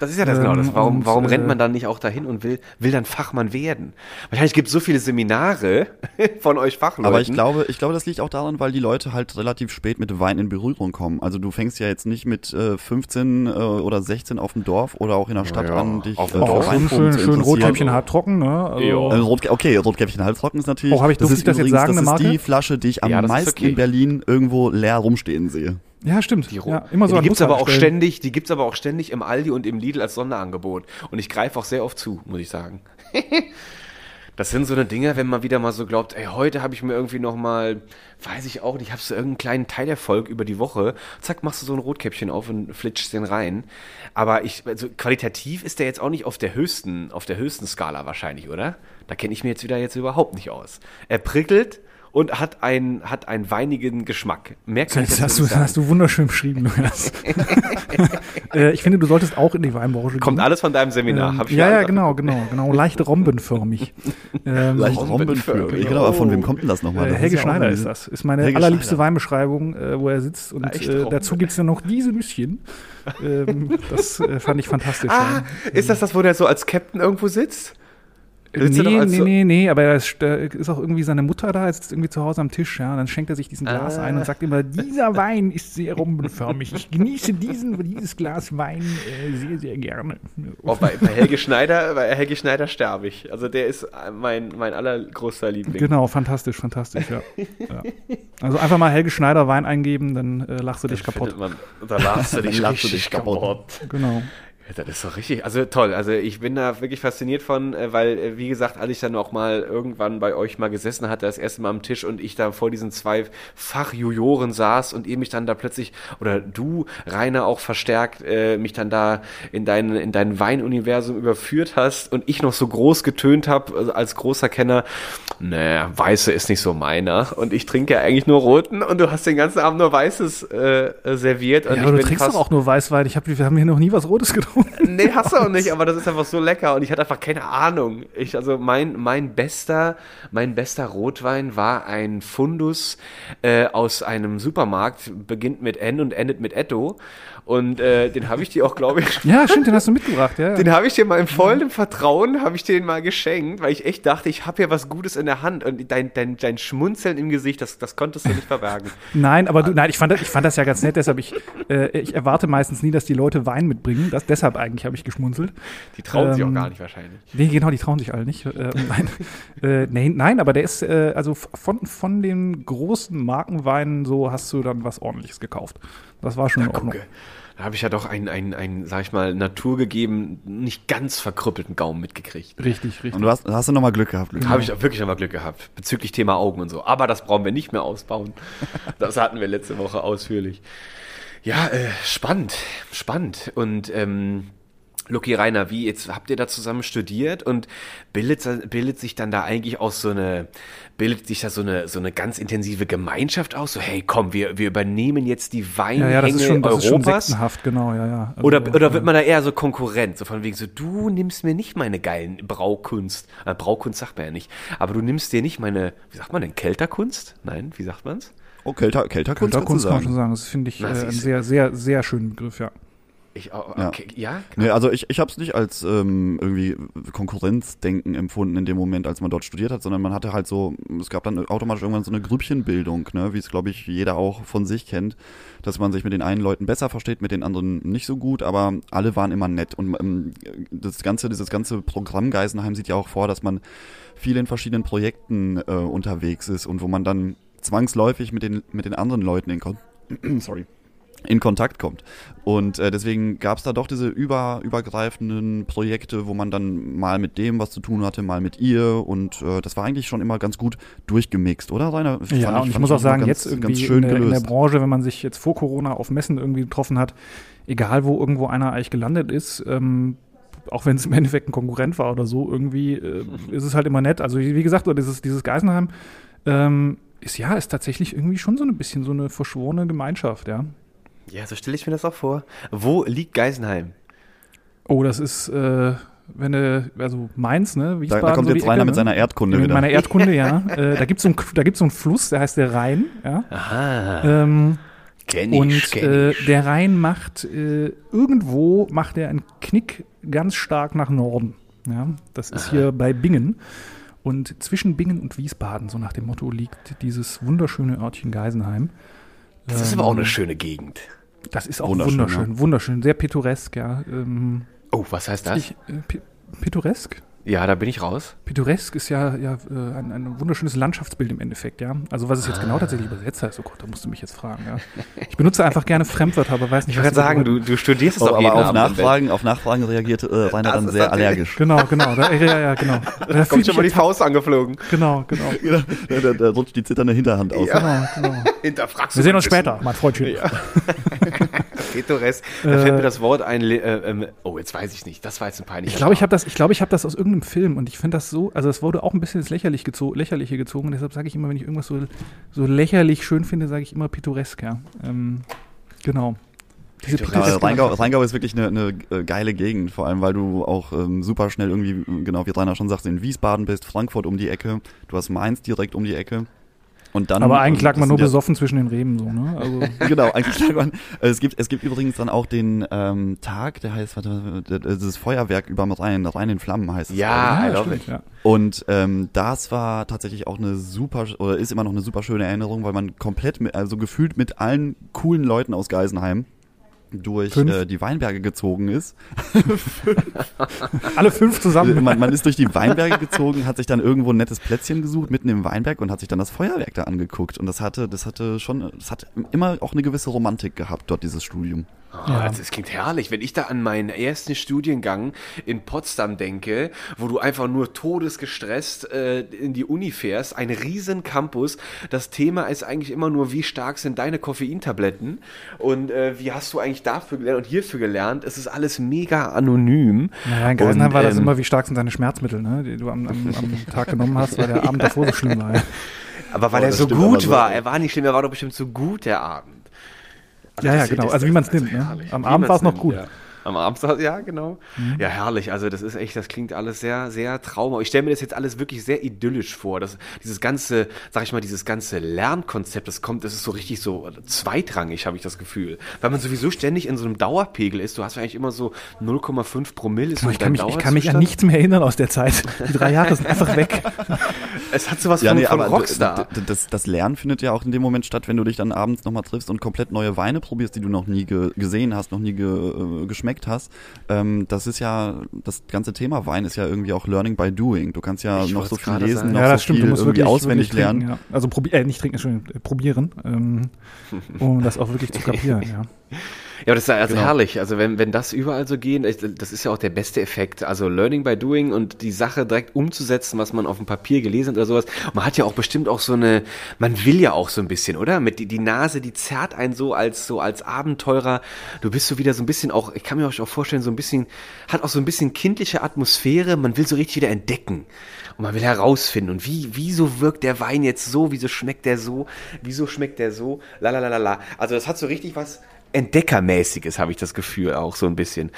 Das ist ja das ähm, genau. Das. Warum, und, warum rennt man äh, dann nicht auch dahin und will, will dann Fachmann werden? Wahrscheinlich gibt es so viele Seminare [laughs] von euch Fachleuten. Aber ich glaube, ich glaube, das liegt auch daran, weil die Leute halt relativ spät mit Wein in Berührung kommen. Also du fängst ja jetzt nicht mit äh, 15 äh, oder 16 auf dem Dorf oder auch in der Stadt ja, an, dich auf äh, Dorf. Wein schön, schön Rotkäppchen halbtrocken, ne? Also, also Rot, okay, Rotkäppchen halbtrocken ist natürlich. Oh, habe ich das, ist das übrigens, jetzt sagen, das ist Marke? die Flasche, die ich am ja, meisten okay. in Berlin irgendwo leer rumstehen sehe. Ja, stimmt. Die, ja, immer so ja, die gibt's aber auch ständig, die gibt's aber auch ständig im Aldi und im Lidl als Sonderangebot. Und ich greife auch sehr oft zu, muss ich sagen. [laughs] das sind so eine Dinge, wenn man wieder mal so glaubt, ey, heute habe ich mir irgendwie noch mal, weiß ich auch nicht, habe so irgendeinen kleinen Teilerfolg über die Woche. Zack, machst du so ein Rotkäppchen auf und flitschst den rein. Aber ich, also qualitativ ist der jetzt auch nicht auf der höchsten, auf der höchsten Skala wahrscheinlich, oder? Da kenne ich mir jetzt wieder jetzt überhaupt nicht aus. Er prickelt, und hat, ein, hat einen weinigen Geschmack. Mehr kann das, ich hast, du, das hast du wunderschön beschrieben, Lukas. [laughs] äh, ich finde, du solltest auch in die Weinbranche gehen. Kommt alles von deinem Seminar, ähm, hab ich Ja, ja, genau, genau, genau. Leicht rombenförmig. [laughs] ähm, Leicht rombenförmig. Genau, aber von wem kommt denn das nochmal? Äh, Helge ja Schneider ist das. Ist meine Helge allerliebste Schneider. Weinbeschreibung, äh, wo er sitzt. Und äh, dazu gibt es ja noch diese Nüsschen. [laughs] ähm, das äh, fand ich fantastisch. Ah, ja. ist das das, wo der so als Captain irgendwo sitzt? Nee, nee, nee, nee, nee, aber da ist, ist auch irgendwie seine Mutter da, ist irgendwie zu Hause am Tisch, ja, dann schenkt er sich diesen Glas ah. ein und sagt immer, dieser Wein ist sehr rumbenförmig. Ich genieße diesen, dieses Glas Wein äh, sehr, sehr gerne. Oh, bei, bei, Helge Schneider, bei Helge Schneider sterbe ich. Also der ist mein, mein allergrößter Liebling. Genau, fantastisch, fantastisch, ja. ja. Also einfach mal Helge Schneider Wein eingeben, dann äh, lachst du dich kaputt. Man, da lachst du [laughs] dich, lachst du dich kaputt. Genau. Das ist doch richtig, also toll. Also ich bin da wirklich fasziniert von, äh, weil, äh, wie gesagt, als ich dann auch mal irgendwann bei euch mal gesessen hatte, das erste Mal am Tisch und ich da vor diesen zwei Fachjuroren saß und ihr mich dann da plötzlich, oder du, Rainer, auch verstärkt, äh, mich dann da in dein, in dein Weinuniversum überführt hast und ich noch so groß getönt habe, also als großer Kenner, naja, Weiße ist nicht so meiner und ich trinke ja eigentlich nur Roten und du hast den ganzen Abend nur Weißes äh, serviert. Und ja, aber du trinkst doch auch nur Weißwein. Ich hab, wir haben hier noch nie was Rotes getrunken. [laughs] nee, hast du auch nicht, aber das ist einfach so lecker und ich hatte einfach keine Ahnung. Ich, also mein, mein bester, mein bester Rotwein war ein Fundus äh, aus einem Supermarkt, beginnt mit N und endet mit Etto. Und äh, den habe ich dir auch, glaube ich. ja, stimmt, den hast du mitgebracht, ja. Den habe ich dir mal im vollen Vertrauen, habe ich den mal geschenkt, weil ich echt dachte, ich habe hier was Gutes in der Hand und dein, dein, dein Schmunzeln im Gesicht, das, das konntest du nicht verbergen. [laughs] nein, aber du, nein, ich fand, das, ich fand das ja ganz nett, deshalb ich, äh, ich erwarte meistens nie, dass die Leute Wein mitbringen. Das, deshalb eigentlich habe ich geschmunzelt. Die trauen ähm, sich auch ähm, gar nicht wahrscheinlich. Nee, genau, die trauen sich alle nicht. Äh, [laughs] nein, äh, nee, nein, aber der ist, äh, also von, von den großen Markenweinen so hast du dann was ordentliches gekauft. Das war schon in Ordnung. Gucke. Da habe ich ja doch einen, einen, einen, sag ich mal, naturgegeben, nicht ganz verkrüppelten Gaumen mitgekriegt. Richtig, richtig. Und du hast, hast du nochmal Glück gehabt. Glück. Habe ich wirklich nochmal Glück gehabt, bezüglich Thema Augen und so. Aber das brauchen wir nicht mehr ausbauen. [laughs] Das hatten wir letzte Woche ausführlich. Ja, äh, spannend, spannend. Und ähm, Lucky Rainer, wie jetzt habt ihr da zusammen studiert und bildet, bildet sich dann da eigentlich auch so eine, bildet sich da so eine, so eine ganz intensive Gemeinschaft aus? So, hey, komm, wir, wir übernehmen jetzt die Weinhänge ja, ja, das ist schon, das Europas. Ist schon genau, ja, ja. Also, oder, oder wird man da eher so Konkurrent? So von wegen so, du nimmst mir nicht meine geilen Braukunst. Äh, Braukunst sagt man ja nicht. Aber du nimmst dir nicht meine, wie sagt man denn, Kelterkunst? Nein, wie sagt man's? Oh, Kelter, Kelterkunst, Kelterkunst kann man schon sagen. Das finde ich äh, ein sehr, sehr, sehr schönen Begriff, ja Ich, okay, ja? ja? Nee, also ich, ich habe es nicht als ähm, irgendwie Konkurrenzdenken empfunden in dem Moment, als man dort studiert hat, sondern man hatte halt so, es gab dann automatisch irgendwann so eine Grüppchenbildung, ne, wie es, glaube ich, jeder auch von sich kennt, dass man sich mit den einen Leuten besser versteht, mit den anderen nicht so gut, aber alle waren immer nett. Und ähm, das ganze, dieses ganze Programm Geisenheim sieht ja auch vor, dass man viel in verschiedenen Projekten äh, unterwegs ist und wo man dann zwangsläufig mit den, mit den anderen Leuten in, Kon [clears throat] sorry, in Kontakt kommt. Und äh, deswegen gab es da doch diese über, übergreifenden Projekte, wo man dann mal mit dem was zu tun hatte, mal mit ihr und äh, das war eigentlich schon immer ganz gut durchgemixt, oder Rainer? Ja, ich, und ich muss auch sagen, ganz, jetzt irgendwie in der, in, der, Branche, wenn man sich jetzt vor Corona auf Messen irgendwie getroffen hat, egal wo irgendwo einer eigentlich gelandet ist, ähm, auch wenn es im Endeffekt ein Konkurrent war oder so, irgendwie äh, ist es halt immer nett. Also wie gesagt, dieses, dieses Geisenheim ähm, ist ja, ist tatsächlich irgendwie schon so ein bisschen so eine verschworene Gemeinschaft, ja. Ja, so stelle ich mir das auch vor. Wo liegt Geisenheim? Oh, das ist, äh, wenn du, also Mainz, ne? Wiesbaden, da, da kommt so jetzt Rainer ne? mit seiner Erdkunde mit wieder. Mit meiner Erdkunde, ja. [laughs] äh, da gibt es so, ein, so einen Fluss, der heißt der Rhein, ja. Aha. Ähm, kenn ich, und kenn äh, ich. der Rhein macht, äh, irgendwo macht er einen Knick ganz stark nach Norden. Ja, das ist Aha. hier bei Bingen. Und zwischen Bingen und Wiesbaden, so nach dem Motto, liegt dieses wunderschöne Örtchen Geisenheim. Das ist aber auch eine schöne Gegend. Das ist auch wunderschön, wunderschön, ja. wunderschön sehr pittoresk, ja. Ähm, oh, was heißt das? Ich, äh, pittoresk? Ja, da bin ich raus. Pittoresk ist ja, ja äh, ein, ein, wunderschönes Landschaftsbild im Endeffekt, ja. Also was es jetzt genau ah. genau tatsächlich übersetzt heißt, oh Gott, da musst du mich jetzt fragen, ja. Ich benutze einfach gerne Fremdwörter, aber weiß nicht, ich was Ich würde sagen, du, du studierst es oh, aber auf Nachfragen, auf Nachfragen reagiert äh, Rainer dann sehr allergisch. Genau, genau, da, ja, ja, genau. [laughs] Da kommt schon mal die Faust angeflogen. Genau, genau. [laughs] genau da, da, da, rutscht die zitternde Hinterhand aus. Ja. Genau, genau. [laughs] Hinterfragst Wir sehen uns später, mein Freundchen. Ja. Pittoresk. Da fällt mir das Wort ein, äh, äh, oh, jetzt weiß ich nicht, das war jetzt ein peinlicher Ich glaube, ich habe das, ich glaube, ich habe das aus irgendeinem Film und ich finde das so, also es wurde auch ein bisschen ins Lächerlich gezo Lächerliche gezogen und deshalb sage ich immer, wenn ich irgendwas so, so lächerlich schön finde, sage ich immer pittoresk, ja. Ähm, genau. Diese ja, Rheingau, Rheingau ist wirklich eine, eine, äh, geile Gegend, vor allem weil du auch ähm, super schnell irgendwie, genau wie Rainer schon sagt, in Wiesbaden bist, Frankfurt um die Ecke, du hast Mainz direkt um die Ecke. Und dann, Aber eigentlich lag man nur besoffen zwischen den Reben so, ne? Also. [laughs] genau, eigentlich lag man. Es gibt, es gibt übrigens dann auch den ähm, Tag, der heißt, warte, das Feuerwerk über dem Rhein, Rhein in Flammen heißt es. Ja, ja stimmt, ja. Und ähm, das war tatsächlich auch eine super, oder ist immer noch eine super schöne Erinnerung, weil man komplett, mit, also gefühlt mit allen coolen Leuten aus Geisenheim durch äh, die Weinberge gezogen ist. [laughs] Alle fünf zusammen. Man, man, ist durch die Weinberge gezogen, hat sich dann irgendwo ein nettes Plätzchen gesucht mitten im Weinberg und hat sich dann das Feuerwerk da angeguckt. Und das hatte, das hatte schon, das hat immer auch eine gewisse Romantik gehabt dort dieses Studium. Oh, ja. Das klingt herrlich. Wenn ich da an meinen ersten Studiengang in Potsdam denke, wo du einfach nur todesgestresst äh, in die Uni fährst, ein riesen Campus. Das Thema ist eigentlich immer nur, wie stark sind deine Koffeintabletten und äh, wie hast du eigentlich dafür gelernt und hierfür gelernt. Es ist alles mega anonym. Naja, in Geisenheim war das ähm, immer, wie stark sind deine Schmerzmittel, ne, die du am, am, am Tag genommen hast, weil der [laughs] Abend davor so schlimm war. Aber weil oh, er so gut war. Er war nicht schlimm, er war doch bestimmt so gut, der Abend. Also ja, ja, genau. Also wie man es nimmt. Ne? Am Abend war es noch gut. Ja. Am Abend, ja, genau. Mhm. Ja, herrlich. Also das ist echt, das klingt alles sehr, sehr traumhaft. Ich stelle mir das jetzt alles wirklich sehr idyllisch vor. Das, dieses ganze, sag ich mal, dieses ganze Lernkonzept, das kommt, das ist so richtig so zweitrangig, habe ich das Gefühl. Weil man sowieso ständig in so einem Dauerpegel ist. Du hast ja eigentlich immer so 0,5 Promille. Ist ich, kann mich, ich kann mich an nichts mehr erinnern aus der Zeit. Die drei Jahre sind einfach weg. [laughs] es hat sowas ja, von, nee, von Rockstar. Das, das Lernen findet ja auch in dem Moment statt, wenn du dich dann abends nochmal triffst und komplett neue Weine probierst, die du noch nie ge gesehen hast, noch nie ge äh, geschmeckt geschmeckt hast, ähm, das ist ja, das ganze Thema Wein ist ja irgendwie auch Learning by Doing. Du kannst ja ich noch so viel lesen, sagen. noch ja, das so stimmt, viel du musst irgendwie wirklich, auswendig wirklich lernen. Trinken, ja. Also probier, äh, nicht trinken, Entschuldigung, äh, probieren, ähm, um das auch wirklich zu kapieren, [laughs] ja. Ja, das ist also genau. herrlich. Also wenn, wenn das überall so gehen, das ist ja auch der beste Effekt. Also Learning by Doing und die Sache direkt umzusetzen, was man auf dem Papier gelesen hat oder sowas. Man hat ja auch bestimmt auch so eine, man will ja auch so ein bisschen, oder? Mit die, die Nase, die zerrt einen so als so als Abenteurer. Du bist so wieder so ein bisschen auch, ich kann mir auch vorstellen, so ein bisschen, hat auch so ein bisschen kindliche Atmosphäre. Man will so richtig wieder entdecken. Und man will herausfinden, und wie, wieso wirkt der Wein jetzt so, wieso schmeckt der so, wieso schmeckt der so, la la la la la. Also das hat so richtig was, Entdeckermäßiges, habe ich das Gefühl auch so ein bisschen.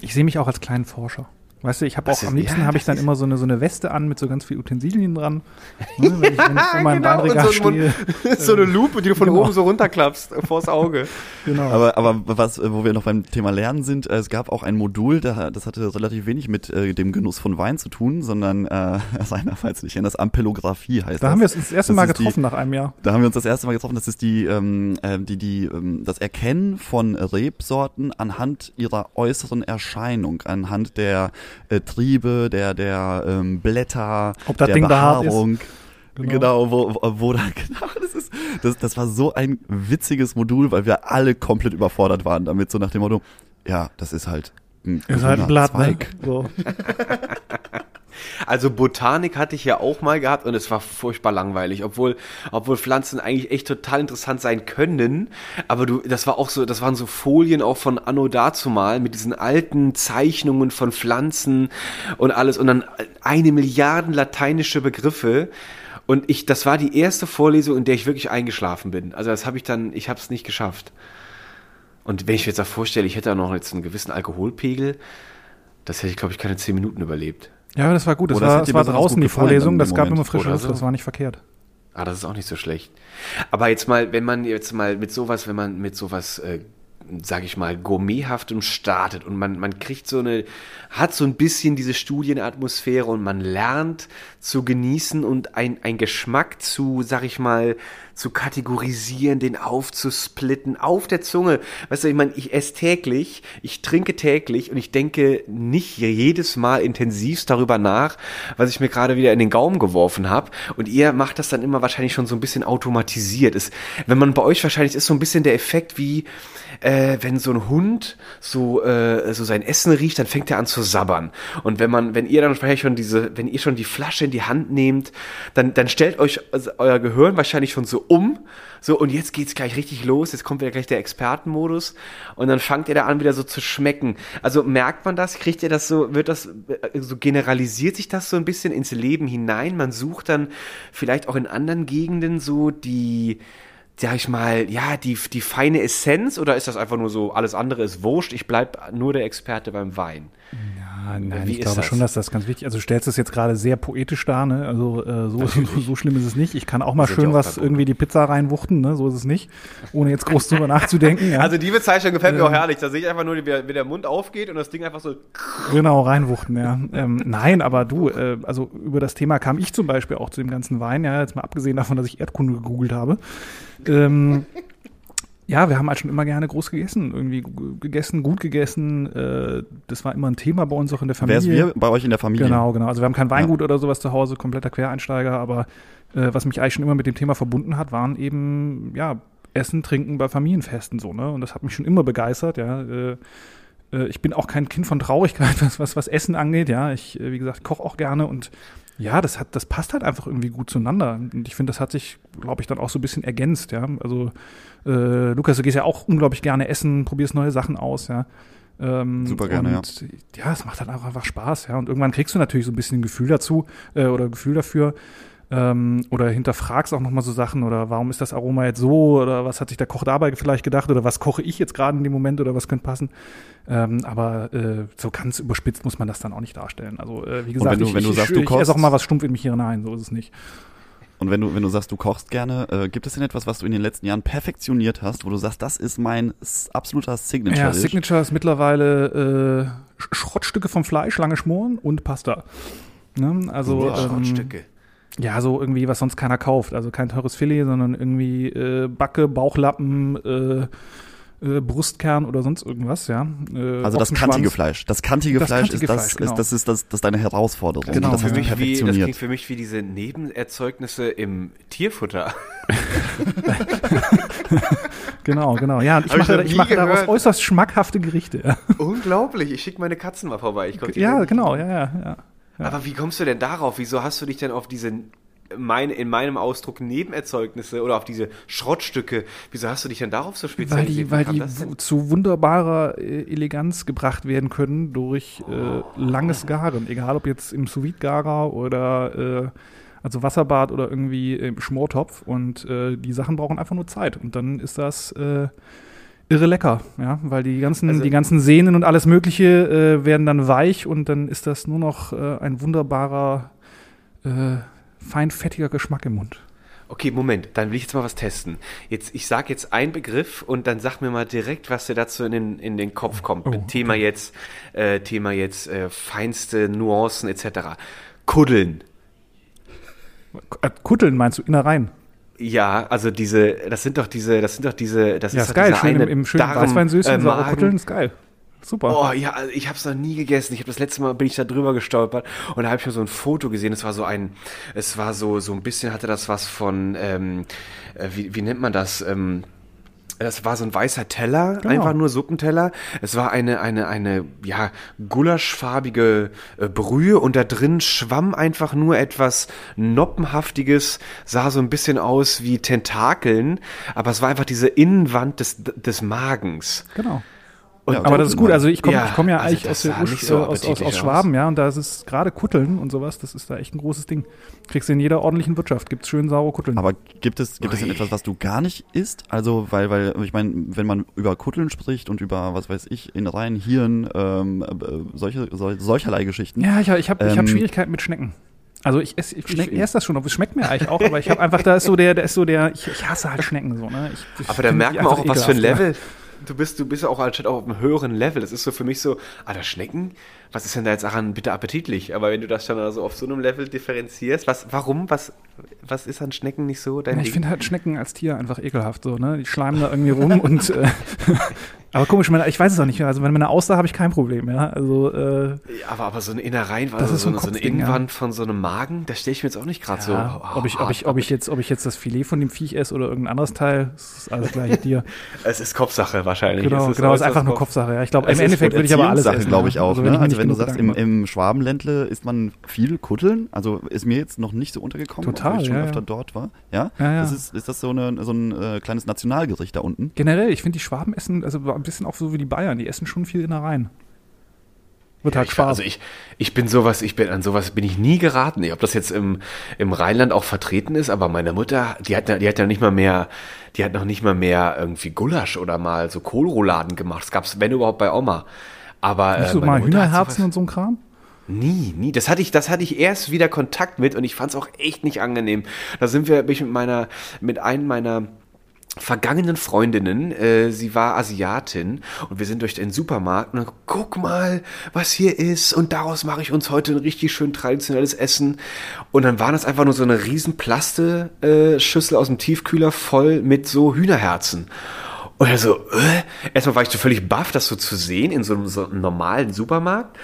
Ich sehe mich auch als kleinen Forscher. Weißt du, ich habe auch ist- am liebsten ja, habe ich dann immer so eine, so eine Weste an mit so ganz viel Utensilien dran. [laughs] Ne, wenn ich, wenn ich vor meinem [laughs] genau, und Weinregal so ein stehe. [laughs] so eine Lupe, die du von Genau. oben so runterklappst äh, vors Auge. Genau. Aber, aber was, äh, wo wir noch beim Thema Lernen sind, äh, es gab auch ein Modul, da- das hatte relativ wenig mit äh, dem Genuss von Wein zu tun, sondern äh, seinerseits nicht, das Ampelographie heißt da das. haben wir uns das erste Das Mal ist die- getroffen nach einem Jahr. Da haben wir uns das erste Mal getroffen. Das ist die, ähm, äh, die, die, ähm, das Erkennen von Rebsorten anhand ihrer äußeren Erscheinung, anhand der äh, Triebe, der, der ähm, Blätter, Ob das der Ding da. Behaarung. Genau. Genau, wo, wo, da, [laughs] genau, das ist, das, das war so ein witziges Modul, weil wir alle komplett überfordert waren damit, so nach dem Motto, ja, das ist halt ein, Ist halt ein Blatt, ne? So. [laughs] Also Botanik hatte ich ja auch mal gehabt und es war furchtbar langweilig, obwohl, obwohl Pflanzen eigentlich echt total interessant sein können. Aber du, das war auch so, das waren so Folien auch von Anno dazumal mit diesen alten Zeichnungen von Pflanzen und alles und dann eine Milliarden lateinische Begriffe. Und ich, das war die erste Vorlesung, in der ich wirklich eingeschlafen bin. Also das habe ich dann, ich habe es nicht geschafft. Und wenn ich mir jetzt auch vorstelle, ich hätte da noch jetzt einen gewissen Alkoholpegel, das hätte ich, glaube ich, keine zehn Minuten überlebt. Ja, das war gut. Das es war, das war draußen die Vorlesung. Das gab immer frische Luft. so. Das war nicht verkehrt. Ah, das ist auch nicht so schlecht. Aber jetzt mal, wenn man jetzt mal mit sowas, wenn man mit sowas, äh, sag ich mal, gourmethaftem startet und man, man kriegt so eine, hat so ein bisschen diese Studienatmosphäre und man lernt zu genießen und ein, ein Geschmack zu, sag ich mal, zu kategorisieren, den aufzusplitten auf der Zunge. Weißt du, ich meine, ich esse täglich, ich trinke täglich und ich denke nicht jedes Mal intensivst darüber nach, was ich mir gerade wieder in den Gaumen geworfen habe. Und ihr macht das dann immer wahrscheinlich schon so ein bisschen automatisiert. Ist, wenn man bei euch wahrscheinlich ist so ein bisschen der Effekt wie, äh, wenn so ein Hund so, äh, so sein Essen riecht, dann fängt er an zu sabbern. Und wenn man, wenn ihr dann vielleicht schon diese, wenn ihr schon die Flasche in die Hand nehmt, dann, dann stellt euch also euer Gehirn wahrscheinlich schon so um. So, und jetzt geht's gleich richtig los. Jetzt kommt wieder gleich der Expertenmodus. Und dann fangt ihr da an, wieder so zu schmecken. Also merkt man das? Kriegt ihr das so, wird das, äh, so generalisiert sich das so ein bisschen ins Leben hinein? Man sucht dann vielleicht auch in anderen Gegenden so die, sag ich mal, ja, die, die feine Essenz oder ist das einfach nur so, alles andere ist wurscht, ich bleib nur der Experte beim Wein? Ja, nein, Wie ich glaube das? schon, dass das ganz wichtig ist. Also du stellst es jetzt gerade sehr poetisch dar, ne? Also äh, so, so, [laughs] so schlimm ist es nicht. Ich kann auch mal schön was irgendwie die Pizza reinwuchten, ne? So ist es nicht. Ohne jetzt groß drüber nachzudenken. Ja? Also die Bezeichnung gefällt mir auch herrlich. Da sehe ich einfach nur, wie der, wie der Mund aufgeht und das Ding einfach so. Genau, reinwuchten, ja. Ähm, nein, aber du, äh, also über das Thema kam ich zum Beispiel auch zu dem ganzen Wein, ja, jetzt mal abgesehen davon, dass ich Erdkunde gegoogelt habe. Ähm, ja, wir haben halt schon immer gerne groß gegessen, irgendwie gegessen, gut gegessen. Äh, das war immer ein Thema bei uns auch in der Wer Familie. ist wir bei euch in der Familie? Genau, genau. Also wir haben kein Weingut oder sowas zu Hause, kompletter Quereinsteiger, aber äh, was mich eigentlich schon immer mit dem Thema verbunden hat, waren eben, ja, Essen, Trinken bei Familienfesten so, ne? Und das hat mich schon immer begeistert, ja. Äh, äh, ich bin auch kein Kind von Traurigkeit, [laughs] was, was, was Essen angeht, ja. Ich, äh, wie gesagt, koche auch gerne und ja, das hat, das passt halt einfach irgendwie gut zueinander. Und ich finde, das hat sich, glaube ich, dann auch so ein bisschen ergänzt, ja. Also, äh, Lukas, du gehst ja auch unglaublich gerne essen, probierst neue Sachen aus, ja. Ähm, Super gerne, und, ja. Ja, es macht halt einfach, einfach Spaß, ja. Und irgendwann kriegst du natürlich so ein bisschen ein Gefühl dazu äh, oder Gefühl dafür. Ähm, oder hinterfragst auch nochmal so Sachen oder warum ist das Aroma jetzt so oder was hat sich der Koch dabei vielleicht gedacht oder was koche ich jetzt gerade in dem Moment oder was könnte passen. Ähm, aber äh, so ganz überspitzt muss man das dann auch nicht darstellen. Also äh, wie gesagt, wenn du- ich, wenn du ich, sagst, ich, du ich esse auch kochst- mal was stumpf in mich hinein, so ist es nicht. Und wenn du, wenn du sagst, du kochst gerne, äh, gibt es denn etwas, was du in den letzten Jahren perfektioniert hast, wo du sagst, das ist mein absoluter Signature? Ja? Signature ist mittlerweile äh, Sch- Schrottstücke vom Fleisch, lange schmoren und Pasta. Ne? Also ähm, Schrottstücke. Ja, so irgendwie, was sonst keiner kauft. Also kein teures Filet, sondern irgendwie äh, Backe, Bauchlappen, äh, äh, Brustkern oder sonst irgendwas, ja. Äh, Also das kantige Fleisch. Das kantige Das Fleisch kantige ist das, Fleisch, genau. ist, das ist das, das ist deine Herausforderung. Genau. Das Für hast du mich wie, das klingt perfektioniert. für mich wie diese Nebenerzeugnisse im Tierfutter. [laughs] Genau, genau. Ja, ich Hab mache, ich mache daraus äußerst schmackhafte Gerichte. Ja, Unglaublich. Ich schicke meine Katzen mal vorbei. Ja genau, ja, ja, ja. Aber wie kommst du denn darauf? Wieso hast du dich denn auf diese, mein, in meinem Ausdruck Nebenerzeugnisse oder auf diese Schrottstücke, wieso hast du dich denn darauf so Weil spezialisiert? die, weil die das denn? w- zu wunderbarer äh, Eleganz gebracht werden können durch äh, langes Garen. Egal ob jetzt im sous garer oder äh, also Wasserbad oder irgendwie im Schmortopf. Und äh, die Sachen brauchen einfach nur Zeit. Und dann ist das, äh, irre lecker, ja, weil die ganzen, Also- die ganzen Sehnen und alles Mögliche äh, werden dann weich und dann ist das nur noch äh, ein wunderbarer, äh, feinfettiger Geschmack im Mund. Okay, Moment, dann will ich jetzt mal was testen. Jetzt, ich sag jetzt einen Begriff und dann sag mir mal direkt, was dir dazu in den, in den Kopf kommt. Oh, Mit Thema jetzt, äh, Thema jetzt äh, feinste Nuancen etc. Kuddeln. Äh, Kutteln meinst du, Innereien? Ja, also diese, das sind doch diese, das sind doch diese, das Ja, ist ist geil, dieser schön im, eine im schönen Darm, Weißweinsüßchen, äh. Kutteln ist geil. Super. Oh ja, also ich habe es noch nie gegessen. Ich habe das letzte Mal bin ich da drüber gestolpert und da habe ich mir so ein Foto gesehen. Es war so ein, es war so so ein bisschen hatte das was von, ähm, äh, wie, wie nennt man das? Ähm, das war so ein weißer Teller, Genau. einfach nur Suppenteller. Es war eine eine eine ja gulaschfarbige äh, Brühe und da drin schwamm einfach nur etwas noppenhaftiges, sah so ein bisschen aus wie Tentakeln, aber es war einfach diese Innenwand des des Magens. Genau. Und Ja, Aber das ist gut, also ich komme Ja, ich komm ja also eigentlich aus, so äh, aus, aus, aus. Schwaben, ja, und da ist es gerade Kutteln und sowas, das ist da echt ein großes Ding. Kriegst du in jeder ordentlichen Wirtschaft, gibt's schön saure Kutteln. Aber gibt es, gibt es denn etwas, was du gar nicht isst? Also, weil, weil, ich meine, wenn man über Kutteln spricht und über, was weiß ich, Innereien, Hirn, ähm, äh, solche, sol, solcherlei Geschichten. ja, ich, ich habe ich hab Ähm, Schwierigkeiten mit Schnecken. Also ich esse, ich, ich esse das schon, aber es schmeckt mir eigentlich auch, aber ich habe einfach, da ist so der, da ist so der, ich, ich hasse halt Schnecken so, ne? Ich, ich Aber da merkt man auch, was für ein. Level. Du bist, du bist ja auch anstatt auf einem höheren Level. Das ist so für mich so, ah, das Schnecken, was ist denn da jetzt daran bitte appetitlich? Aber wenn du das schon also auf so einem Level differenzierst, was, warum, was, was ist an Schnecken nicht so dein Ja, ich finde halt Schnecken als Tier einfach ekelhaft so, ne? Die schleimen da irgendwie rum und äh, [laughs] aber komisch, ich weiß es auch nicht mehr. Also wenn meine aussah, habe ich kein Problem, ja. Also äh, Ja, aber, aber so eine Innereien, also ist so, ein eine, so eine ja. Innenwand von so einem Magen, das stelle ich mir jetzt auch nicht gerade so. ja, ob ich, ob ich, ob ich jetzt, ob ich jetzt das Filet von dem Viech esse oder irgendein anderes Teil, das ist alles gleiche Tier. [laughs] Es ist Kopfsache wahrscheinlich. Genau, Es genau, ist äußerst einfach nur Kopf- Kopfsache. Ja, ich glaube, Es im ist Endeffekt würde ich aber alles essen. glaube ich ja. auch. Also, ne? ich mir Also wenn du sagst, im, im Schwabenländle isst man viel Kutteln, also ist mir jetzt noch nicht so untergekommen, Total, obwohl ich schon ja, öfter ja. dort war. Ja? Ja, ja. Das ist, ist das so, eine, so ein äh, kleines Nationalgericht da unten? Generell, ich finde die Schwaben essen, also ein bisschen auch so wie die Bayern, die essen schon viel Innereien. Wird halt Ich, Schwab. also ich, ich bin sowas, ich bin an sowas bin ich nie geraten. Ob das jetzt im, im Rheinland auch vertreten ist, aber meine Mutter, die hat, ja- die hat ja nicht mal mehr, die hat noch nicht mal mehr irgendwie Gulasch oder mal so Kohlrouladen gemacht. Das gab's, wenn überhaupt bei Oma. Aber Nicht äh, so meine mal Hühnerherzen und so ein Kram? Nie, nie. Das hatte ich, das hatte ich erst wieder Kontakt mit und ich fand es auch echt nicht angenehm. Da sind wir, bin ich mit meiner, mit einem meiner vergangenen Freundinnen, äh, sie war Asiatin und wir sind durch den Supermarkt und guck mal, was hier ist und daraus mache ich uns heute ein richtig schön traditionelles Essen und dann waren das einfach nur so eine riesen Plaste äh, aus dem Tiefkühler voll mit so Hühnerherzen. Und er so, äh? erstmal war ich so völlig baff, das so zu sehen in so einem, so einem normalen Supermarkt.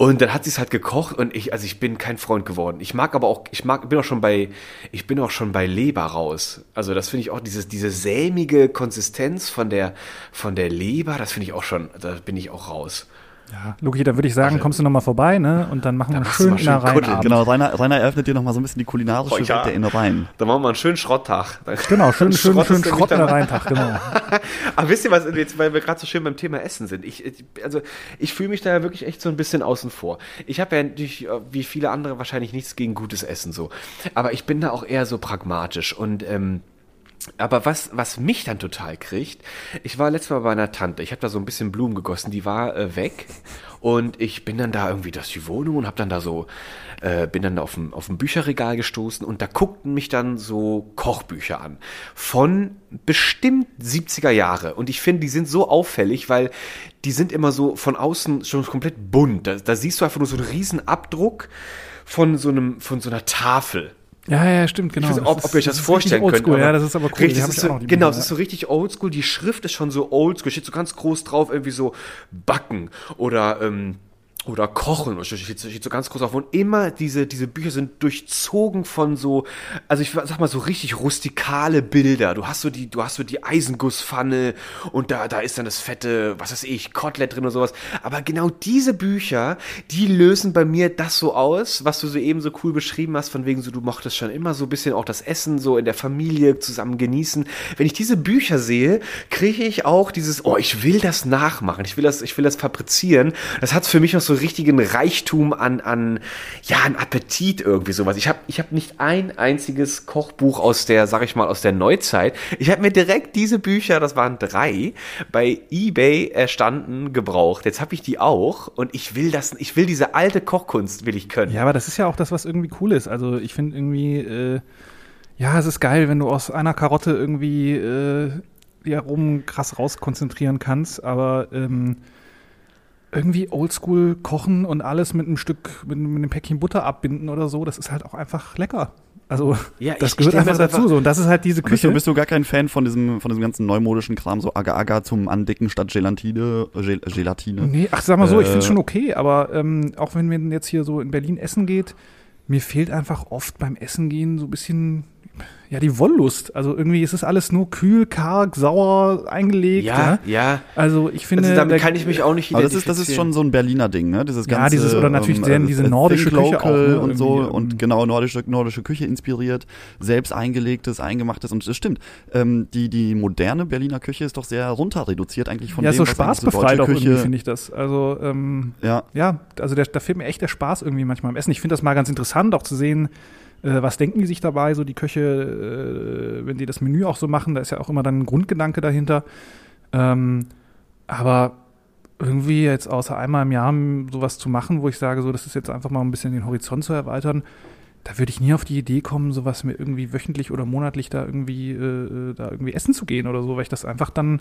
Und dann hat sie es halt gekocht und ich, also ich bin kein Freund geworden. Ich mag aber auch, ich mag, bin auch schon bei, ich bin auch schon bei Leber raus. Also das finde ich auch, dieses, diese sämige Konsistenz von der, von der Leber, das finde ich auch schon, da bin ich auch raus. Ja, Luki, dann würde ich sagen, kommst du nochmal vorbei, ne? Und dann machen wir einen schönen Innereien. Genau, Rainer, Rainer eröffnet dir nochmal so ein bisschen die kulinarische. Welt der Innereien. Dann machen wir einen schönen Schrotttag. Genau, schön, [laughs] schön, schön mal? Innereientag, genau. [laughs] Aber wisst ihr was, jetzt, weil wir gerade so schön beim Thema Essen sind, ich, ich- also ich fühle mich da ja wirklich echt so ein bisschen außen vor. Ich habe ja natürlich, äh, wie viele andere, wahrscheinlich nichts gegen gutes Essen so. Aber ich bin da auch eher so pragmatisch und ähm, aber was, was mich dann total kriegt, ich war letztes Mal bei einer Tante, ich habe da so ein bisschen Blumen gegossen, die war äh, weg und ich bin dann da irgendwie durch die Wohnung und habe dann da so, äh, bin dann auf ein, auf ein Bücherregal gestoßen und da guckten mich dann so Kochbücher an von bestimmt 70er Jahre und ich finde, die sind so auffällig, weil die sind immer so von außen schon komplett bunt. Da, da siehst du einfach nur so einen riesen Abdruck von so einem, von so einer Tafel. Ja, ja, stimmt, genau. Ich weiß ob, Das ob ihr euch ist- das ist vorstellen könnt. Ja, das ist aber cool. Richtig, das ist so, genau, es ist so richtig oldschool. Die Schrift ist schon so oldschool. Steht so ganz groß drauf, irgendwie so Backen oder, ähm, oder Kochen. Steht, steht so ganz groß auf. Und immer diese, diese Bücher sind durchzogen von so, also ich sag mal so richtig rustikale Bilder. Du hast so die, du hast so die Eisengusspfanne und da, da ist dann das fette, was weiß ich, Kotelett drin oder sowas. Aber genau diese Bücher, die lösen bei mir das so aus, was du so eben so cool beschrieben hast, von wegen so, du mochtest schon immer so ein bisschen auch das Essen so in der Familie zusammen genießen. Wenn ich diese Bücher sehe, kriege ich auch dieses, oh, ich will das nachmachen, ich will das, ich will das fabrizieren. Das hat für mich noch so richtigen Reichtum an, an, ja, an Appetit irgendwie sowas. Ich habe ich hab nicht ein einziges Kochbuch aus der, sag ich mal, aus der Neuzeit. Ich habe mir direkt diese Bücher, das waren drei, bei eBay erstanden, gebraucht. Jetzt habe ich die auch und ich will das, ich will diese alte Kochkunst, will ich können. Ja, aber das ist ja auch das, was irgendwie cool ist. Also ich finde irgendwie, äh, ja, es ist geil, wenn du aus einer Karotte irgendwie äh, die Aromen krass rauskonzentrieren kannst, aber ähm, irgendwie oldschool kochen und alles mit einem Stück, mit, mit einem Päckchen Butter abbinden oder so, das ist halt auch einfach lecker. Also Ja, das ich- gehört ich einfach das dazu. einfach- So. Und das ist halt diese Bist Küche. du, bist du gar kein Fan von diesem, von diesem ganzen neumodischen Kram, so Agar-Agar zum Andicken statt Gelatine, Gel Gelatine? Nee, ach, sag mal so, ich Äh, finde schon okay, aber ähm, auch wenn man jetzt hier so in Berlin essen geht, mir fehlt einfach oft beim Essen gehen so ein bisschen, ja, die Wollust. Also irgendwie ist es alles nur kühl, karg, sauer, eingelegt. Ja, Ja. ja. Also ich finde, Also damit der- kann ich mich auch nicht Aber das ist, das ist schon so ein Berliner Ding, ne? Dieses Ja, ganze, dieses- oder natürlich ähm, sehr äh, diese äh, nordische Think Küche auch, Local ne, und so irgendwie, ähm, und genau nordische nordische Küche inspiriert, selbst eingelegtes, eingemachtes und es stimmt. Ähm, die die moderne Berliner Küche ist doch sehr runter reduziert eigentlich von ja, dem so was spaßbefreit auch deutsche irgendwie, Küche. finde ich das. Also ähm, Ja, ja, also der, da fehlt mir echt der Spaß irgendwie manchmal am Essen. Ich finde das mal ganz interessant, auch zu sehen, äh, was denken die sich dabei, so die Köche, äh, wenn die das Menü auch so machen, da ist ja auch immer dann ein Grundgedanke dahinter. Ähm, aber irgendwie jetzt außer einmal im Jahr sowas zu machen, wo ich sage, so, das ist jetzt einfach mal ein bisschen den Horizont zu erweitern, da würde ich nie auf die Idee kommen, sowas mir irgendwie wöchentlich oder monatlich da irgendwie, äh, da irgendwie essen zu gehen oder so, weil ich das einfach dann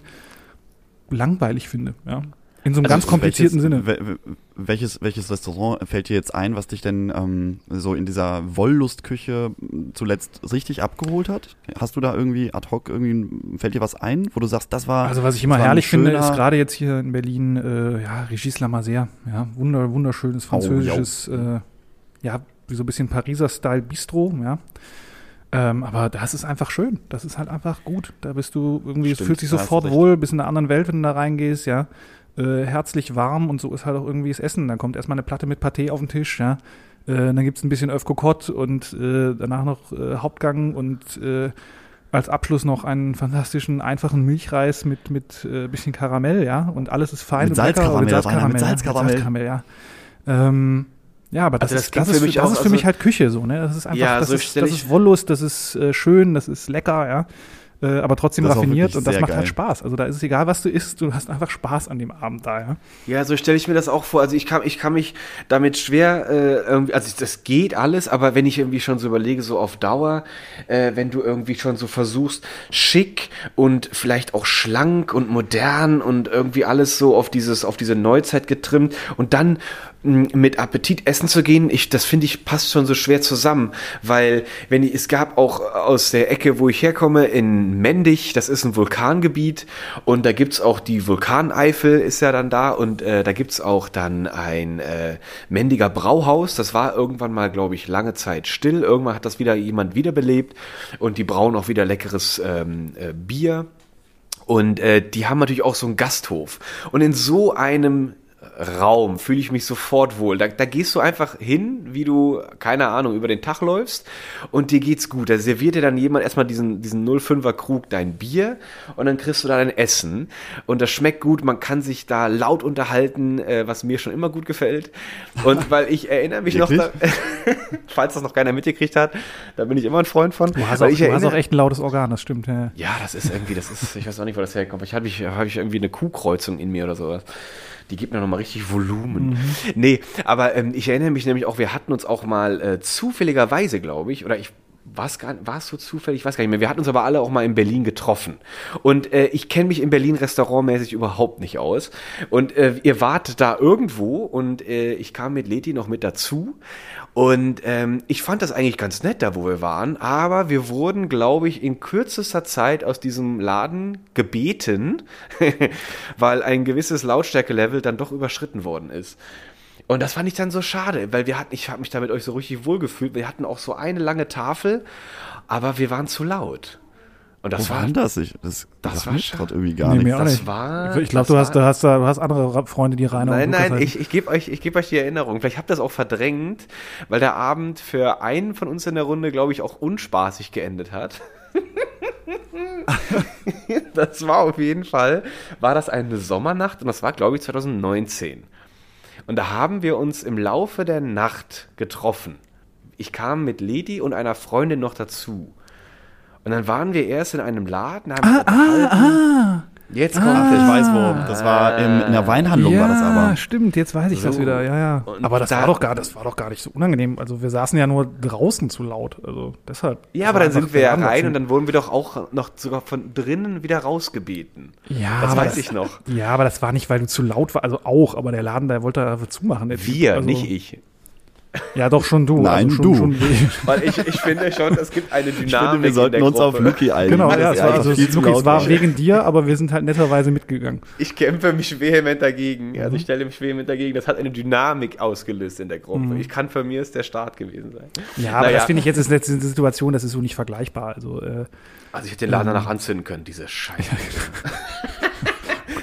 langweilig finde, ja. In so einem Also ganz komplizierten welches, Sinne. wel- wel- Welches, welches Restaurant fällt dir jetzt ein, was dich denn ähm, so in dieser Wolllustküche zuletzt richtig abgeholt hat? Hast du da irgendwie ad hoc irgendwie, fällt dir was ein, wo du sagst, das war. Also was ich immer herrlich finde, ist gerade jetzt hier in Berlin, äh, ja, Regis Lamazer, ja, wunder, wunderschönes Oh, französisches, äh, ja, wie so ein bisschen Pariser-Style Bistro, ja. Ähm, aber das ist einfach schön. Das ist halt einfach gut. Da bist du irgendwie, es Stimmt, fühlt sich sofort wohl, bist in einer anderen Welt, wenn du da reingehst, ja. Äh, herzlich warm und so ist halt auch irgendwie das Essen. Dann kommt erstmal eine Platte mit Pâté auf den Tisch, ja. Äh, dann gibt's ein bisschen Öf Cocotte und äh, danach noch äh, Hauptgang und äh, als Abschluss noch einen fantastischen, einfachen Milchreis mit, mit äh, bisschen Karamell, ja. Und alles ist fein Mit. Salzkaramell, Und Rainer, mit ja. Salzkaramell. Salzkaramell, ja. Ähm, ja, aber das, Also das ist, das, für ist, mich das auch- ist für also- mich halt Küche so, ne? Das ist einfach, Ja, das, so ist, das ist Wollust, das ist äh, schön, das ist lecker, ja. Äh, aber trotzdem Das raffiniert und das macht geil. halt Spaß. Also da ist es egal, was du isst, du hast einfach Spaß an dem Abend da, ja. Ja, so stelle ich mir das auch vor. Also ich kann, ich kann mich damit schwer, äh, irgendwie, also das geht alles, aber wenn ich irgendwie schon so überlege, so auf Dauer, äh, wenn du irgendwie schon so versuchst, schick und vielleicht auch schlank und modern und irgendwie alles so auf dieses, auf diese Neuzeit getrimmt und dann mit Appetit essen zu gehen, ich, das finde ich passt schon so schwer zusammen, weil wenn ich, es gab auch aus der Ecke, wo ich herkomme, in Mendig, das ist ein Vulkangebiet und da gibt's auch die Vulkaneifel ist ja dann da und äh, da gibt's auch dann ein äh, Mendiger Brauhaus, das war irgendwann mal, glaube ich, lange Zeit still, irgendwann hat das wieder jemand wiederbelebt und die brauen auch wieder leckeres ähm, äh, Bier. Und äh, die haben natürlich auch so einen Gasthof. Und in so einem Raum fühle ich mich sofort wohl. Da, da gehst du einfach hin, wie du, keine Ahnung, über den Tag läufst und dir geht's gut. Da serviert dir dann jemand erstmal diesen, diesen 05er Krug dein Bier und dann kriegst du da dein Essen und das schmeckt gut. Man kann sich da laut unterhalten, äh, was mir schon immer gut gefällt. Und weil ich erinnere mich noch, da, [laughs] falls das noch keiner mitgekriegt hat, da bin ich immer ein Freund von. Du hast, auch, ich du hast auch echt ein lautes Organ, das stimmt, ja. ja, das ist irgendwie, das ist, ich weiß auch nicht, wo das herkommt. Ich habe ich, hab ich irgendwie eine Kuhkreuzung in mir oder sowas. Die gibt mir nochmal richtig Volumen. Nee, aber ähm, ich erinnere mich nämlich auch, wir hatten uns auch mal äh, zufälligerweise, glaube ich, oder ich war es gar war es so zufällig, ich weiß gar nicht mehr. Wir hatten uns aber alle auch mal in Berlin getroffen. Und äh, ich kenne mich in Berlin restaurantmäßig überhaupt nicht aus. Und äh, ihr wart da irgendwo und äh, ich kam mit Leti noch mit dazu. Und ähm, ich fand das eigentlich ganz nett, da wo wir waren. Aber wir wurden, glaube ich, in kürzester Zeit aus diesem Laden gebeten, [laughs] weil ein gewisses Lautstärkelevel dann doch überschritten worden ist. Und das fand ich dann so schade, weil wir hatten, ich habe mich da mit euch so richtig wohlgefühlt. Wir hatten auch so eine lange Tafel, aber wir waren zu laut. Und das Wo war das? Ich, das, das sagt war grad irgendwie gar Nee, nichts. auch das nicht. war- ich glaube, das du hast, du hast, du hast andere Freunde, die Rainer Nein, nein, ich, ich gebe euch, ich geb euch die Erinnerung. Vielleicht habt ihr das auch verdrängt, weil der Abend für einen von uns in der Runde, glaube ich, auch unspaßig geendet hat. [laughs] das war auf jeden Fall, war das eine Sommernacht und das war, glaube ich, 2019. Und da haben wir uns im Laufe der Nacht getroffen. Ich kam mit Lady und einer Freundin noch dazu. Und dann waren wir erst in einem Laden, haben Ah, ah, ah. Jetzt Ach, kommt ich es. weiß wo. Das war im, in der Weinhandlung ja, war das aber. stimmt, jetzt weiß ich das So. wieder, ja, ja. Und Aber das da- war doch gar, das war doch gar nicht so unangenehm. Also wir saßen ja nur draußen zu laut, also deshalb. Ja, Das aber dann einfach- sind wir ja rein dazu. und dann wurden wir doch auch noch sogar von drinnen wieder rausgebeten. Ja, das aber weiß ich noch. Ja, aber das war nicht, weil du zu laut war, also auch, aber der Laden, der wollte da zumachen. Der Typ. Wir, also, nicht ich. Ja, doch schon du. Nein, also schon, du. Schon, [laughs] Weil ich, ich finde schon, es gibt eine Dynamik Ich finde, wir in sollten der uns auf Gruppe. Lucky einigen. genau, Das ja, es war, also Luki, es war wegen dir, aber wir sind halt netterweise mitgegangen. Ich kämpfe mich vehement dagegen. Mhm. Also ich stelle mich vehement dagegen. Das hat eine Dynamik ausgelöst in der Gruppe. Mhm. Ich kann für mir ist der Start gewesen sein. Ja, aber Naja. das finde ich jetzt ist eine Situation, das ist so nicht vergleichbar. Also, äh, Also ich hätte den Laden danach anzünden können, diese Scheiße. [laughs] [laughs]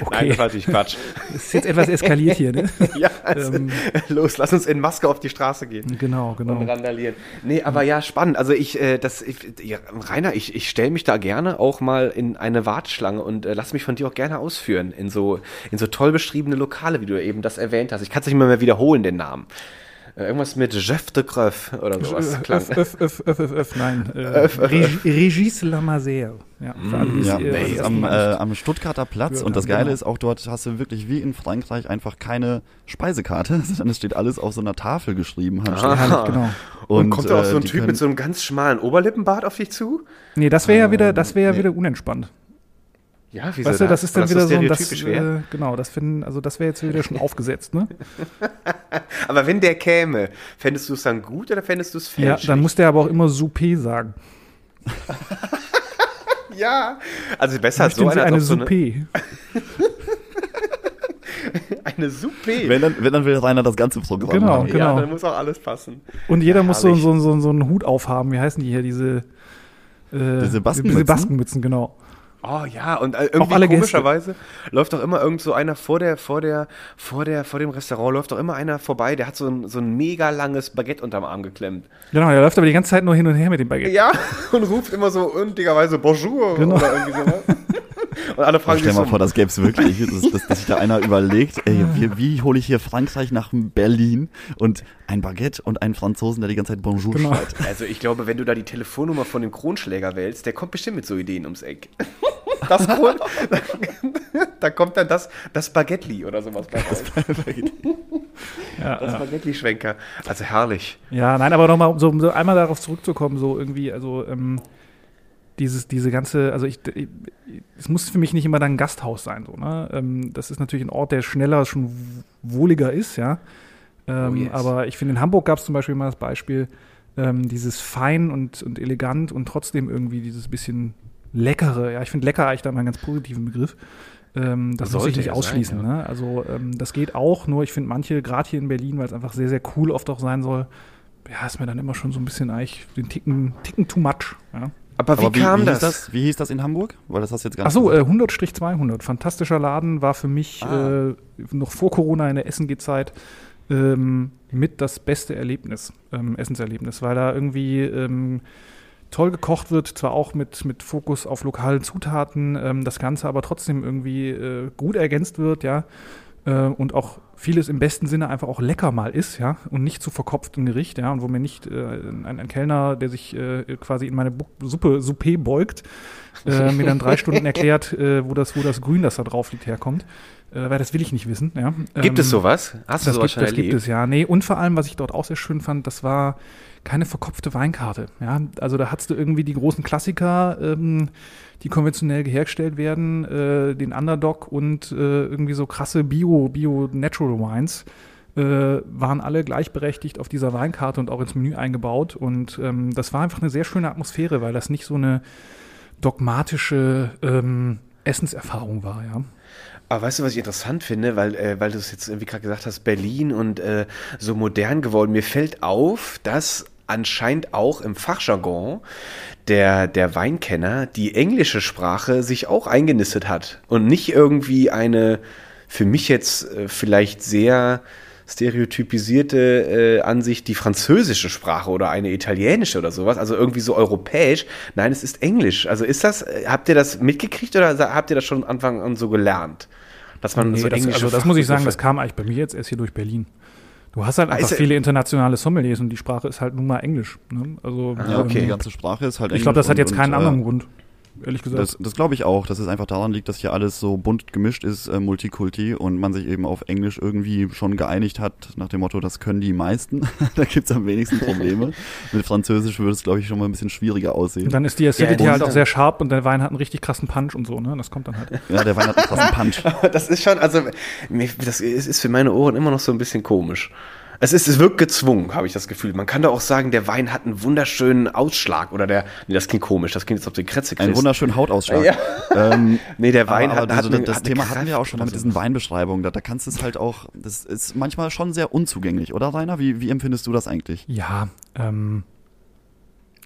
Nein, okay. das war natürlich Quatsch. Das [laughs] ist jetzt etwas eskaliert hier, ne? [laughs] ja, also, Ähm. los, lass uns in Maske auf die Straße gehen. Genau, genau. Und randalieren. Nee, aber ja, spannend. Also ich, äh, das, ich, ja, Rainer, ich, ich stelle mich da gerne auch mal in eine Warteschlange und äh, lass mich von dir auch gerne ausführen in so, in so toll beschriebene Lokale, wie du eben das erwähnt hast. Ich kann es nicht mal mehr wiederholen, den Namen. Äh, irgendwas mit Jeff de Creuf oder sowas. Klang. Öff, öff, öff, öff, öff, öff, nein. Äh, Öff, öff, Reg- Regis Lamazer. Ja, für alle, die es, Ja, äh, das es am, äh, wissen. am Stuttgarter Platz Ja, und das Geile genau. ist auch dort hast du wirklich wie in Frankreich einfach keine Speisekarte, [laughs] sondern es steht alles auf so einer Tafel geschrieben. Herrlich, genau. Und, kommt da auch äh, so ein Typ können- mit so einem ganz schmalen Oberlippenbart auf dich zu? Nee, das wäre ja wieder, das wäre ja nee. wieder unentspannt. Ja, wieso Weißt du, das ist dann War wieder so, ein- das, äh, genau, das finden, also das wäre jetzt wieder schon [laughs] aufgesetzt, ne? Aber wenn der käme, fändest du es dann gut oder fändest du es Ja, fälschlich? dann muss der aber auch immer Soupé sagen. [laughs] Ja, also besser als so einer eine als auch so eine, Soupé? [laughs] eine Suppe. Wenn dann, wenn dann will Rainer das ganze Programm Genau. haben. Ja, dann muss auch alles passen. Und jeder muss so, so, so, so einen Hut aufhaben. Wie heißen die hier? Diese, äh, Diese Baskenmützen? Diese Baskenmützen, genau. Oh ja, und äh, irgendwie alle Gäste. komischerweise läuft doch immer irgend so einer vor der, vor der, vor der, vor dem Restaurant läuft doch immer einer vorbei, der hat so ein, so ein mega langes Baguette unterm Arm geklemmt. Genau, der läuft aber die ganze Zeit nur hin und her mit dem Baguette. Ja, [laughs] und ruft immer so undigerweise Bonjour Genau. oder irgendwie sowas. [laughs] Und alle fragen Stell sich mal so, vor, das gäbe es wirklich, dass, dass, dass sich da einer überlegt, ey, wie, wie hole ich hier Frankreich nach Berlin und ein Baguette und einen Franzosen, der die ganze Zeit Bonjour Genau. schreit. Also ich glaube, wenn du da die Telefonnummer von dem Kronschläger wählst, der kommt bestimmt mit so Ideen ums Eck. [laughs] Das Kron, [laughs] da kommt dann das, das Baguettli oder sowas bei raus. [laughs] Ja, Das ja. Baguettli-Schwenker. Also herrlich. ja nein, aber nochmal, um so, um so einmal darauf zurückzukommen, so irgendwie, also ähm, dieses, diese ganze, also ich, ich, es muss für mich nicht immer dann ein Gasthaus sein, so, ne? Ähm, das ist natürlich ein Ort, der schneller, schon wohliger ist, ja. Ähm, Oh, yes. Aber ich finde, in Hamburg gab es zum Beispiel mal das Beispiel, ähm, dieses fein und, und elegant und trotzdem irgendwie dieses bisschen leckere, ja, ich finde lecker eigentlich da mal einen ganz positiven Begriff. Ähm, das muss Sollte ich nicht er sein, ausschließen. ja. ne? Also ähm, das geht auch, nur ich finde manche, gerade hier in Berlin, weil es einfach sehr, sehr cool oft auch sein soll, ja, ist mir dann immer schon so ein bisschen eigentlich den Ticken, Ticken too much. Ja. Aber wie Aber kam wie das? Das? Wie hieß das in Hamburg? Weil das hast du jetzt gar nicht Achso, äh, 100-200. Fantastischer Laden, war für mich Ah. äh, noch vor Corona in der Essen-G-Zeit ähm, mit das beste Erlebnis, ähm, Essenserlebnis, weil da irgendwie ähm, toll gekocht wird, zwar auch mit, mit Fokus auf lokalen Zutaten, ähm, das Ganze aber trotzdem irgendwie äh, gut ergänzt wird, ja. Äh, und auch vieles im besten Sinne einfach auch lecker mal ist, ja, und nicht zu verkopft ein Gericht, ja, und wo mir nicht äh, ein, ein Kellner, der sich äh, quasi in meine Bu Suppe, Suppe beugt, äh, mir dann drei [laughs] Stunden erklärt, äh, wo, das, wo das Grün, das da drauf liegt, herkommt. Äh, weil das will ich nicht wissen, ja. Gibt es Ähm, sowas? Hast du das sowas gibt, schon das erlebt? gibt es, ja. Nee, und vor allem, was ich dort auch sehr schön fand, das war keine verkopfte Weinkarte. Ja, also da hattest du irgendwie die großen Klassiker, ähm, die konventionell hergestellt werden, äh, den Underdog und äh, irgendwie so krasse Bio, Bio Natural Wines äh, waren alle gleichberechtigt auf dieser Weinkarte und auch ins Menü eingebaut. Und ähm, das war einfach eine sehr schöne Atmosphäre, weil das nicht so eine dogmatische ähm, Essenserfahrung war, ja. Aber weißt du, was ich interessant finde, weil, äh, weil du es jetzt irgendwie gerade gesagt hast, Berlin und äh, so modern geworden. Mir fällt auf, dass anscheinend auch im Fachjargon der, der Weinkenner die englische Sprache sich auch eingenistet hat und nicht irgendwie eine für mich jetzt äh, vielleicht sehr stereotypisierte äh, Ansicht die französische Sprache oder eine italienische oder sowas, also irgendwie so europäisch. Nein, es ist Englisch. Also ist das, äh, habt ihr das mitgekriegt oder habt ihr das schon Anfang an so gelernt? Dass man Nee, so das, englische also das muss ich sagen, das kam eigentlich bei mir jetzt erst hier durch Berlin. Du hast halt Ah, einfach viele internationale Sommeliers und die Sprache ist halt nun mal Englisch. Ne? Also Ja, okay, die ähm, ganze Sprache ist halt ich glaube, das hat Englisch jetzt und- keinen und, anderen äh, Grund, ehrlich gesagt. Das, das glaube ich auch, dass es einfach daran liegt, dass hier alles so bunt gemischt ist, äh, Multikulti, und man sich eben auf Englisch irgendwie schon geeinigt hat, nach dem Motto, das können die meisten. [laughs] da gibt's am wenigsten Probleme. [laughs] Mit Französisch würde es, glaube ich, schon mal ein bisschen schwieriger aussehen. und dann ist die Acidity Ja, halt auch sehr scharf und der Wein hat einen richtig krassen Punch und so, ne? Das kommt dann halt. Ja, der Wein hat einen krassen Punch. [laughs] Das ist schon, also, das ist für meine Ohren immer noch so ein bisschen komisch. Es ist, es wirkt gezwungen, habe ich das Gefühl. Man kann da auch sagen, der Wein hat einen wunderschönen Ausschlag oder der, nee, das klingt komisch, das klingt jetzt auf die Kretze Einen kriegst. wunderschönen Hautausschlag. Ja. [laughs] Ähm, Nee, der Wein aber, hat, aber hat also, eine- das hat eine Thema hatten wir Kraft auch schon mit diesen. Weinbeschreibungen. Da, da kannst du es halt auch, das ist manchmal schon sehr unzugänglich, oder Rainer? Wie, wie empfindest du das eigentlich? Ja, ähm,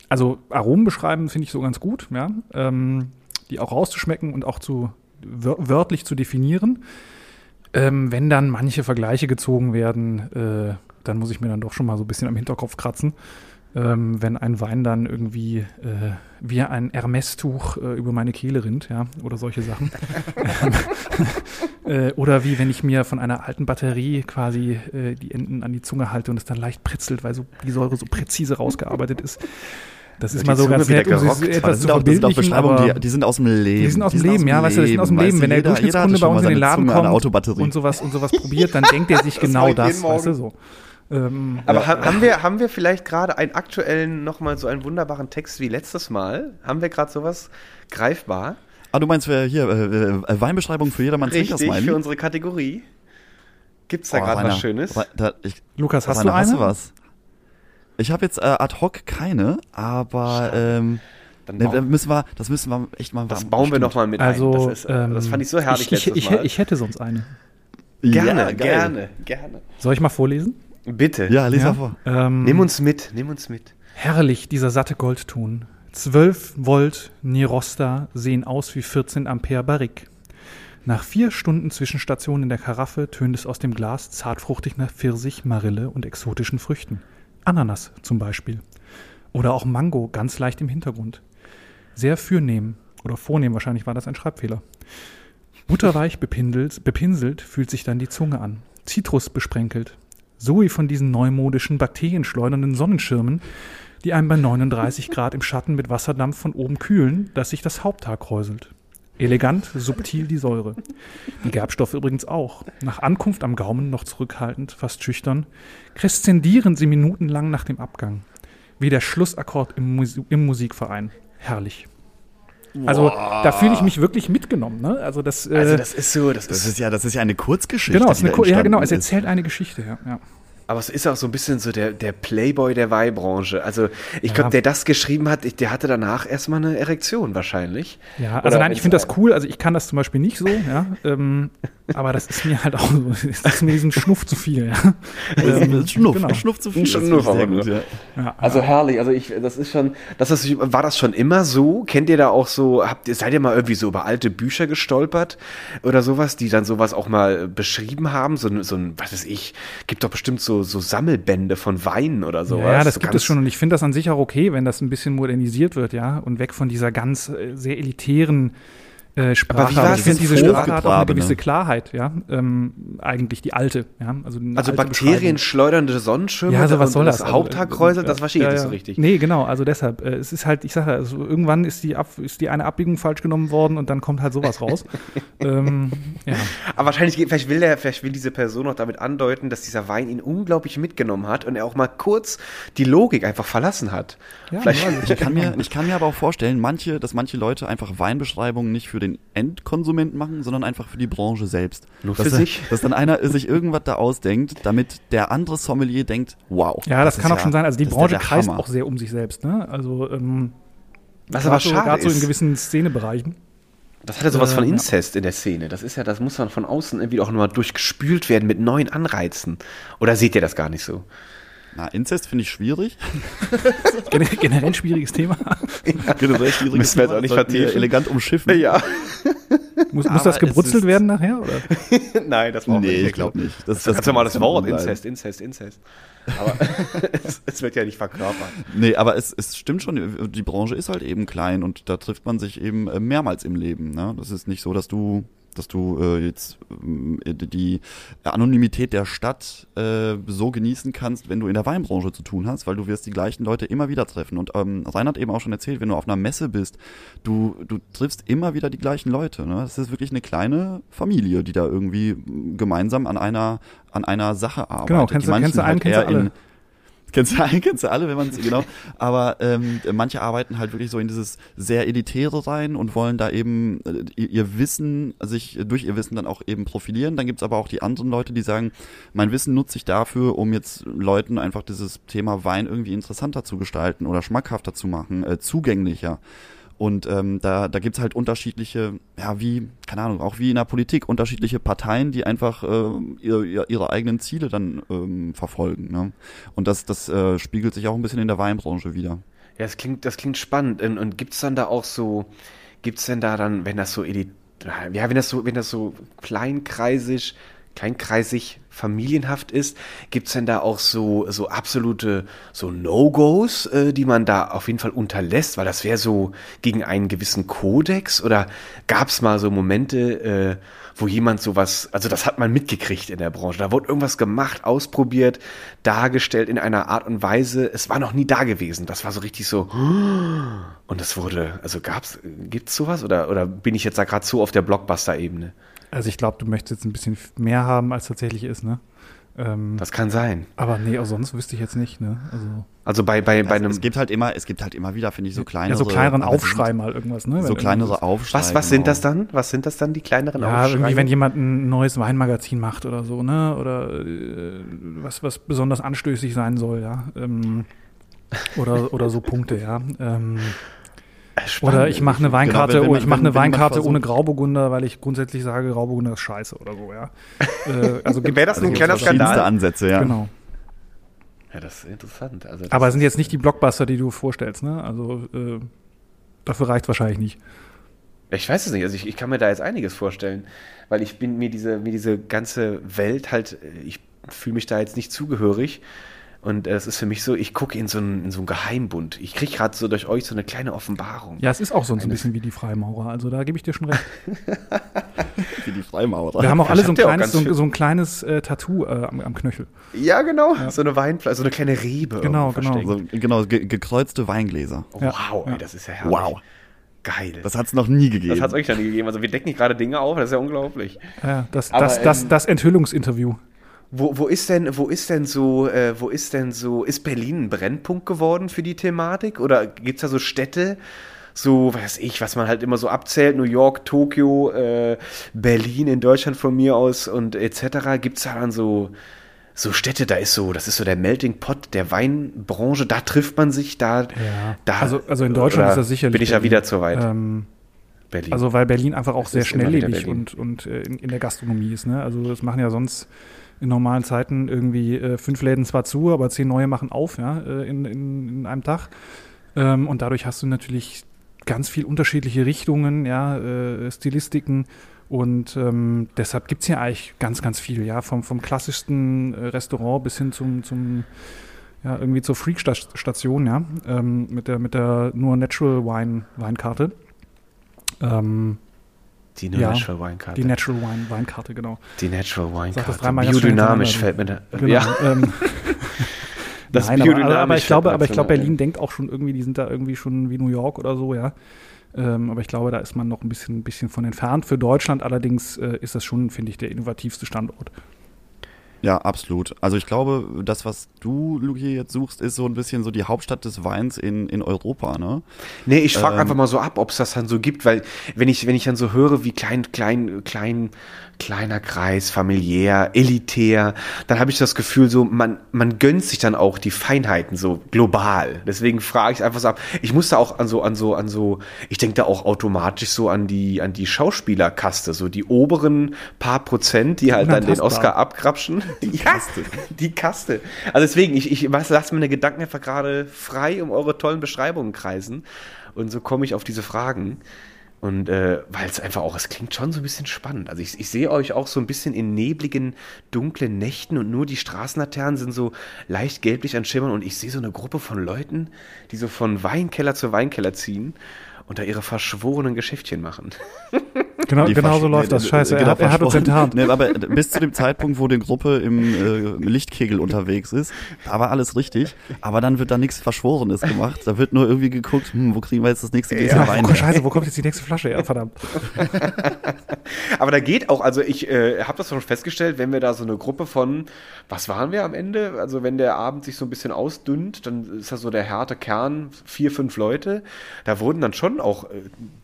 also Aromen beschreiben finde ich so ganz gut, ja. Ähm, die auch rauszuschmecken und auch zu wör wörtlich zu definieren. Ähm, wenn dann manche Vergleiche gezogen werden, äh, dann muss ich mir dann doch schon mal so ein bisschen am Hinterkopf kratzen. Ähm, wenn ein Wein dann irgendwie äh, wie ein Hermes-Tuch äh, über meine Kehle rinnt, ja, oder solche Sachen. [laughs] äh, oder wie wenn ich mir von einer alten Batterie quasi äh, die Enden an die Zunge halte und es dann leicht pritzelt, weil so die Säure so präzise rausgearbeitet ist. Das ist Die mal so Zunge ganz wieder nett, um gerockt. etwas das, zu sind auch, das sind auch Beschreibungen, aber die, die sind aus dem Leben. die sind aus dem Die Leben, ja, weißt du, das sind aus dem Leben. Wenn der Durchschnittskunde bei schon uns mal in den seine Laden kommt Autobatterie. und sowas und sowas probiert, dann denkt er sich [laughs] genau das, weißt du so. Ähm, Aber ha- haben, wir, haben wir vielleicht gerade einen aktuellen, nochmal so einen wunderbaren Text wie letztes Mal? Haben wir gerade sowas greifbar? Ah, du meinst äh, hier, äh, äh, Weinbeschreibung für jedermanns Richtig, für unsere Kategorie. Gibt's da Oh, gerade was Schönes? Da, ich, Lukas, hast Rainer, du eine? hast du was? Ich habe jetzt äh, ad hoc keine, aber ähm, Dann ne, müssen wir, das müssen wir echt mal das bauen wir nochmal mit Also, ein. Das, ist, äh, ähm, das fand ich so herrlich ich, ich, letztes ich, Mal. ich hätte sonst eine. gerne, Ja, gerne, gerne. Soll ich mal vorlesen? Bitte. Ja, lies Ja. mal vor. Ähm, Nimm uns mit, nimm uns mit. Herrlich, dieser satte Goldton. 12 Volt Nirosta sehen aus wie 14 Ampere Barrique. Nach vier Stunden Zwischenstation in der Karaffe tönt es aus dem Glas zartfruchtig nach Pfirsich, Marille und exotischen Früchten. Ananas zum Beispiel. Oder auch Mango ganz leicht im Hintergrund. Sehr fürnehm oder vornehm, wahrscheinlich war das ein Schreibfehler. Butterweich bepinselt, bepinselt fühlt sich dann die Zunge an. Zitrus besprenkelt. So wie von diesen neumodischen bakterienschleudernden Sonnenschirmen, die einem bei 39 Grad im Schatten mit Wasserdampf von oben kühlen, dass sich das Haupthaar kräuselt. Elegant, subtil die Säure. Die Gerbstoffe übrigens auch. Nach Ankunft am Gaumen noch zurückhaltend, fast schüchtern, kreszendieren sie minutenlang nach dem Abgang. Wie der Schlussakkord im, Musi im Musikverein. Herrlich. Also da fühle ich mich wirklich mitgenommen. Ne? Also das, äh, Also das ist so, das Das ist, ist ja, das ist ja eine Kurzgeschichte. genau, eine, ja genau, es erzählt eine Geschichte. Ja, ja. Aber es ist auch so ein bisschen so der, der Playboy der Weihbranche. Also ich Ja. glaube, der das geschrieben hat, der hatte danach erstmal eine Erektion wahrscheinlich. Ja, Oder also nein, ich finde das cool. Also ich kann das zum Beispiel nicht so, ja. Ähm, aber das ist mir halt auch so, [laughs] das ist mir diesen Schnuff zu viel, ja. Ein Schnuff, Genau. ein Schnuff zu viel. Schnuff sehr gut, ja. ja. Also herrlich, also ich, das ist schon, das ist, war das schon immer so? Kennt ihr da auch so, habt ihr, seid ihr mal irgendwie so über alte Bücher gestolpert oder sowas, die dann sowas auch mal beschrieben haben? So, ein- so ein, was weiß ich, gibt doch bestimmt so, so Sammelbände von Weinen oder sowas. Ja, das gibt es schon und ich finde das an sich auch okay, wenn das ein bisschen modernisiert wird, ja, und weg von dieser ganz äh, sehr elitären äh, Sprache. wie war Aber es denn diese? Sprache hat auch eine Hochgetrabene. gewisse Klarheit, ja, ähm, eigentlich die alte, ja, also, Also Bakterien schleudernde Sonnenschirme Ja, so was soll das? das Also, Haupthaarkräusel, äh, das verstehe ich ja, nicht so richtig. Nee, genau, also deshalb. Äh, es ist halt, ich sage, also irgendwann ist die, Ab ist die eine Abbiegung falsch genommen worden und dann kommt halt sowas raus. [laughs] ähm, ja. Aber wahrscheinlich, geht- vielleicht will der, vielleicht will diese Person auch damit andeuten, dass dieser Wein ihn unglaublich mitgenommen hat und er auch mal kurz die Logik einfach verlassen hat. Ja, vielleicht, Ich kann, mir, [laughs] ich kann mir aber auch vorstellen, manche, dass manche Leute einfach Weinbeschreibungen nicht für den Endkonsumenten machen, sondern einfach für die Branche selbst. Nur dass für sich? [laughs] Dass dann einer sich irgendwas da ausdenkt, damit der andere Sommelier denkt, wow. Ja, das, ist kann auch schon sein. Also die das Branche ja der kreist Hammer. auch sehr um sich selbst. Ne? Also ähm, was gerade aber so, schade gerade so in gewissen Szenebereichen. Das hat ja sowas Äh, von ja. Inzest in der Szene. Das ist ja, das muss dann von außen irgendwie auch nochmal durchgespült werden mit neuen Anreizen. Oder seht ihr das gar nicht so? Na, Inzest finde ich schwierig. [laughs] Gen generell ein schwieriges Thema. Generell schwierig. Müssen wir jetzt auch nicht vertiefen. Elegant umschiffen. Ja. Muss, muss das gebrutzelt werden nachher? Oder? [laughs] Nein, das war Nee, ich glaube nicht. Das ist ein ganz normales kann Wort. Inzest, Inzest, Inzest. Aber [laughs] es, es wird ja nicht verkörpert. Nee, aber es, es stimmt schon, die Branche ist halt eben klein und da trifft man sich eben äh, mehrmals im Leben. Ne? Das ist nicht so, dass du dass du äh, jetzt äh, die Anonymität der Stadt äh, so genießen kannst, wenn du in der Weinbranche zu tun hast, weil du wirst die gleichen Leute immer wieder treffen. Und ähm, Reinhard eben auch schon erzählt, wenn du auf einer Messe bist, du, du triffst immer wieder die gleichen Leute. Ne? Das ist wirklich eine kleine Familie, die da irgendwie gemeinsam an einer an einer Sache arbeitet. Genau, kennst, die du, kennst du einen, halt kennst du alle. in, Kennst du [laughs] kennst du alle, wenn man es, genau. Aber ähm, manche arbeiten halt wirklich so in dieses sehr Elitäre rein und wollen da eben äh, ihr Wissen, sich durch ihr Wissen dann auch eben profilieren. Dann gibt's aber auch die anderen Leute, die sagen, mein Wissen nutze ich dafür, um jetzt Leuten einfach dieses Thema Wein irgendwie interessanter zu gestalten oder schmackhafter zu machen, äh, zugänglicher. Und ähm, da, da gibt's halt unterschiedliche, ja, wie, keine Ahnung, auch wie in der Politik, unterschiedliche Parteien, die einfach äh, ihre, ihre eigenen Ziele dann ähm, verfolgen. Ne? Und das, das äh, spiegelt sich auch ein bisschen in der Weinbranche wieder. Ja, das klingt, das klingt spannend. Und, und gibt's dann da auch so, gibt's denn da dann, wenn das so ja, wenn das so, wenn das so kleinkreisig kleinkreisig, familienhaft ist. Gibt's denn da auch so, so absolute so No-Gos, äh, die man da auf jeden Fall unterlässt? Weil das wäre so gegen einen gewissen Kodex? Oder gab's mal so Momente, äh, wo jemand sowas, also das hat man mitgekriegt in der Branche. Da wurde irgendwas gemacht, ausprobiert, dargestellt in einer Art und Weise. Es war noch nie da gewesen. Das war so richtig so. Und das wurde, also gab's, gibt's sowas? Oder, oder bin ich jetzt da gerade so auf der Blockbuster-Ebene? Also ich glaube, du möchtest jetzt ein bisschen mehr haben, als tatsächlich ist, ne? Ähm, Das kann sein. aber nee, auch sonst wüsste ich jetzt nicht, ne? Also Also bei, bei, bei Also, einem. es gibt halt immer, es gibt halt immer wieder, finde ich, so kleinere. ja, so kleineren die Aufschrei mal irgendwas, ne? So kleinere Aufschrei. was, was sind genau. das dann? Was sind das dann, die kleineren Ja, irgendwie, Aufschreie? wenn jemand ein neues Weinmagazin macht oder so, ne? Oder äh, was, was besonders anstößig sein soll, ja. Ähm, oder, oder so Punkte, ja. Ähm, Spannend. oder ich mache eine Weinkarte, Genau, wenn- wenn oh, ich mache eine Weinkarte ohne Grauburgunder, weil ich grundsätzlich sage, Grauburgunder ist scheiße oder so, ja. [laughs] Äh, also Wäre das also ein kleiner Skandal? Ansätze, ja. Genau. Ja, das ist interessant. Also das Aber es sind jetzt nicht die Blockbuster, die du vorstellst, ne? Also äh, dafür reicht wahrscheinlich nicht. Ich weiß es nicht. Also ich, ich kann mir da jetzt einiges vorstellen, weil ich bin mir diese, mir diese ganze Welt halt, äh, ich fühle mich da jetzt nicht zugehörig. Und äh, es ist für mich so, ich gucke in so einen, in so einen Geheimbund. Ich kriege gerade so durch euch so eine kleine Offenbarung. Ja, es ist auch so ein bisschen wie die Freimaurer, also da gebe ich dir schon recht. [laughs] Wie die Freimaurer. Wir haben auch alle so ein kleines, so, so ein kleines äh, Tattoo äh, am, am Knöchel. Ja, genau. So eine Weinflasche, so eine kleine Rebe. Genau, genau. So, genau, ge gekreuzte Weingläser. Oh, Ja, wow, ja. ey, das ist ja herrlich. Wow. Geil. Das hat es noch nie gegeben. Das hat es euch noch nie gegeben. Also wir decken gerade Dinge auf, das ist ja unglaublich. Ja, das, Aber, das, das, ähm, das Enthüllungsinterview. Wo, wo ist denn, wo ist denn so, äh, wo ist denn so, ist Berlin ein Brennpunkt geworden für die Thematik? Oder gibt's da so Städte, so, weiß ich, was man halt immer so abzählt, New York, Tokio, äh, Berlin in Deutschland von mir aus und etc. Gibt's da dann so, so Städte, da ist so, das ist so der Melting Pot der Weinbranche, da trifft man sich, da, Ja. da also, also in Deutschland ist das sicherlich. Bin ich ja wieder zu weit. Ähm, Berlin. also weil Berlin einfach auch Es sehr schnelllebig und, und äh, in, in der Gastronomie ist. Ne? Also das machen ja sonst in normalen Zeiten irgendwie äh, fünf Läden zwar zu, aber zehn neue machen auf, ja, äh, in, in, in einem Tag. Ähm, und dadurch hast du natürlich ganz viel unterschiedliche Richtungen, ja, äh, Stilistiken. Und ähm, deshalb gibt's hier eigentlich ganz, ganz viel, ja, vom, vom klassischsten äh, Restaurant bis hin zum, zum ja, irgendwie zur Freak-Station, ja, ähm, mit der, mit der nur Natural Wine Weinkarte. Ähm, die ja, Natural Weinkarte. die Natural Wine Weinkarte, genau. Die Natural das dreimal ganz schnell Biodynamisch fällt mir da. [laughs] genau. [laughs] Ja, Ähm, [laughs] das Nein, aber, aber, aber biodynamisch ich glaube, aber ich glaube. Berlin denkt auch schon irgendwie, die sind da irgendwie schon wie New York oder so, ja. Ähm, aber ich glaube, da ist man noch ein bisschen, ein bisschen von entfernt. Für Deutschland allerdings äh, ist das schon, finde ich, der innovativste Standort. Ja, absolut. Also ich glaube, das, was du, Luki, jetzt suchst, ist so ein bisschen so die Hauptstadt des Weins in, in Europa, ne? Nee, ich frage Ähm, einfach mal so ab, ob es das dann so gibt, weil wenn ich, wenn ich dann so höre, wie klein, klein, klein, kleiner Kreis, familiär, elitär, dann habe ich das Gefühl, so man, man gönnt sich dann auch die Feinheiten so global. Deswegen frage ich einfach so ab. Ich muss da auch an so, an so, an so, ich denke da auch automatisch so an die, an die Schauspielerkaste, so die oberen paar Prozent, die halt dann den. Oscar abgrapschen. Die [laughs] Kaste. Die Kaste. Also deswegen, ich, ich was, lasst meine Gedanken einfach gerade frei um eure tollen Beschreibungen kreisen. Und so komme ich auf diese Fragen. Und äh, weil es einfach auch, es klingt schon so ein bisschen spannend. Also ich, ich sehe euch auch so ein bisschen in nebligen, dunklen Nächten und nur die Straßenlaternen sind so leicht gelblich an Schimmern und ich sehe so eine Gruppe von Leuten, die so von Weinkeller zu Weinkeller ziehen und da ihre verschworenen Geschäftchen machen. [laughs] Genau, genau so läuft das. Scheiße, er genau, hat- er hat uns enttarnt. Nee, aber bis zu dem Zeitpunkt, wo die Gruppe im äh, Lichtkegel unterwegs ist, da war alles richtig. Aber dann wird da nichts Verschworenes gemacht. Da wird nur irgendwie geguckt, hm, wo kriegen wir jetzt das nächste Gläschen Ja, Wein? oh, scheiße, wo kommt jetzt die nächste Flasche her? Verdammt. [laughs] Aber da geht auch, also ich äh, habe das schon festgestellt, wenn wir da so eine Gruppe von, was waren wir am Ende? Also wenn der Abend sich so ein bisschen ausdünnt, dann ist da so der harte Kern, vier, fünf Leute. Da wurden dann schon auch äh,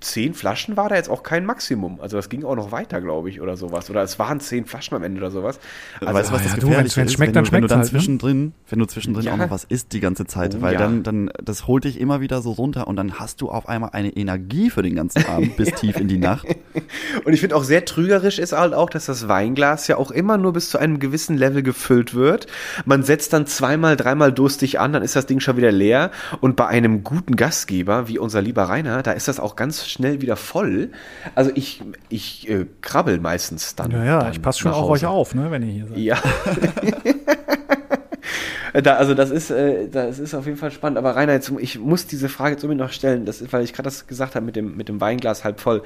zehn Flaschen, war da jetzt auch kein Maximum. Also das ging auch noch weiter, glaube ich, oder sowas. Oder es waren zehn Flaschen am Ende oder sowas. Also, weißt du, was das ja, du, Gefährliche wenn's- wenn's ist? schmeckt, wenn, dann du, wenn du dann halt, ne? zwischendrin, wenn du zwischendrin Ja. auch noch was isst die ganze Zeit, Oh, weil ja. dann, dann, das holt dich immer wieder so runter und dann hast du auf einmal eine Energie für den ganzen Abend bis [laughs] tief in die Nacht. Und ich finde auch sehr trügerisch ist halt auch, dass das Weinglas ja auch immer nur bis zu einem gewissen Level gefüllt wird. Man setzt dann zweimal, dreimal durstig an, dann ist das Ding schon wieder leer. Und bei einem guten Gastgeber, wie unser lieber Rainer, da ist das auch ganz schnell wieder voll. Also ich, ich äh, krabbel meistens dann. Ja, ja, dann ich passe schon auf euch auf, ne, wenn ihr hier seid. Ja. [laughs] Da, also das ist, äh, das ist auf jeden Fall spannend. Aber Rainer, jetzt, ich muss diese Frage jetzt unbedingt noch stellen, das weil ich gerade das gesagt habe mit dem, mit dem Weinglas halb voll.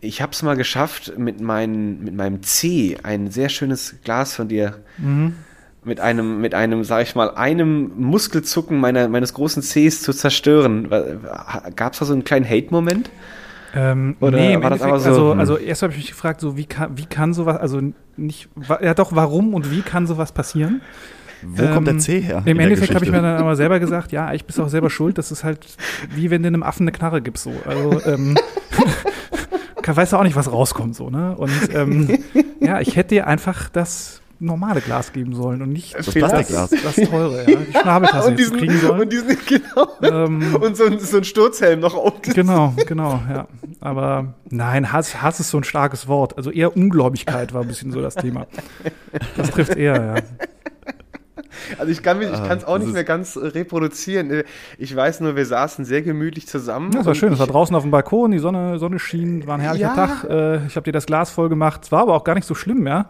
Ich habe es mal geschafft, mit, mein, mit meinem C ein sehr schönes Glas von dir mit einem, mit einem, sag ich mal, einem Muskelzucken meiner, meines großen Cs zu zerstören. Gab es da so einen kleinen Hate-Moment? Ähm, Oder nee, im war das Endeffekt, aber so, also, hm. also erst habe ich mich gefragt, so wie kann, wie kann sowas, also nicht, ja doch, warum und wie kann sowas passieren? Wo kommt der Ähm, C her? Im Endeffekt habe ich mir dann aber selber gesagt, ja, ich bist auch selber schuld. Das ist halt wie wenn du einem Affen eine Knarre gibst. So. Also, ähm, [laughs] weißt du auch nicht, was rauskommt. so ne? Und ähm, [laughs] ja, ich hätte dir einfach das normale Glas geben sollen und nicht Das Plastikglas. das teure, ja, die Schnabeltasse [laughs] und diesen, kriegen sollen. und diesen, genau. Ähm, Und so ein, so ein Sturzhelm noch auf. Genau, genau, ja. Aber nein, Hass, Hass ist so ein starkes Wort. Also eher Ungläubigkeit war ein bisschen so das Thema. Das trifft eher, ja. Also ich kann mich, ich Ah, kann es auch das nicht mehr ganz reproduzieren. Ich weiß nur, wir saßen sehr gemütlich zusammen. Das war schön. Es war draußen auf dem Balkon, die Sonne, Sonne schien, war ein herrlicher Ja. Tag. Äh, ich habe dir das Glas voll gemacht. Es war aber auch gar nicht so schlimm, ja.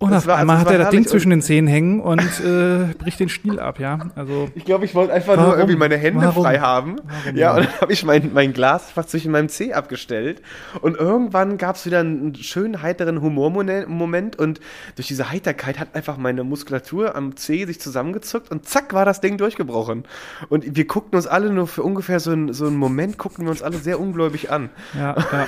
Und Es auf war- also einmal es hat er das Ding zwischen den Zähnen hängen und äh, bricht den Stiel ab, ja. Also Ich glaube, ich wollte einfach nur Warum? irgendwie meine Hände Warum? frei haben. Warum? Ja, und dann habe ich mein, mein Glas fast zwischen meinem Zeh abgestellt. Und irgendwann gab es wieder einen schönen, heiteren Humormoment. Und durch diese Heiterkeit hat einfach meine Muskulatur am Zeh sich zusammengezuckt und zack war das Ding durchgebrochen. Und wir guckten uns alle nur für ungefähr so einen, so einen Moment, guckten wir uns alle sehr ungläubig an. Ja, ja.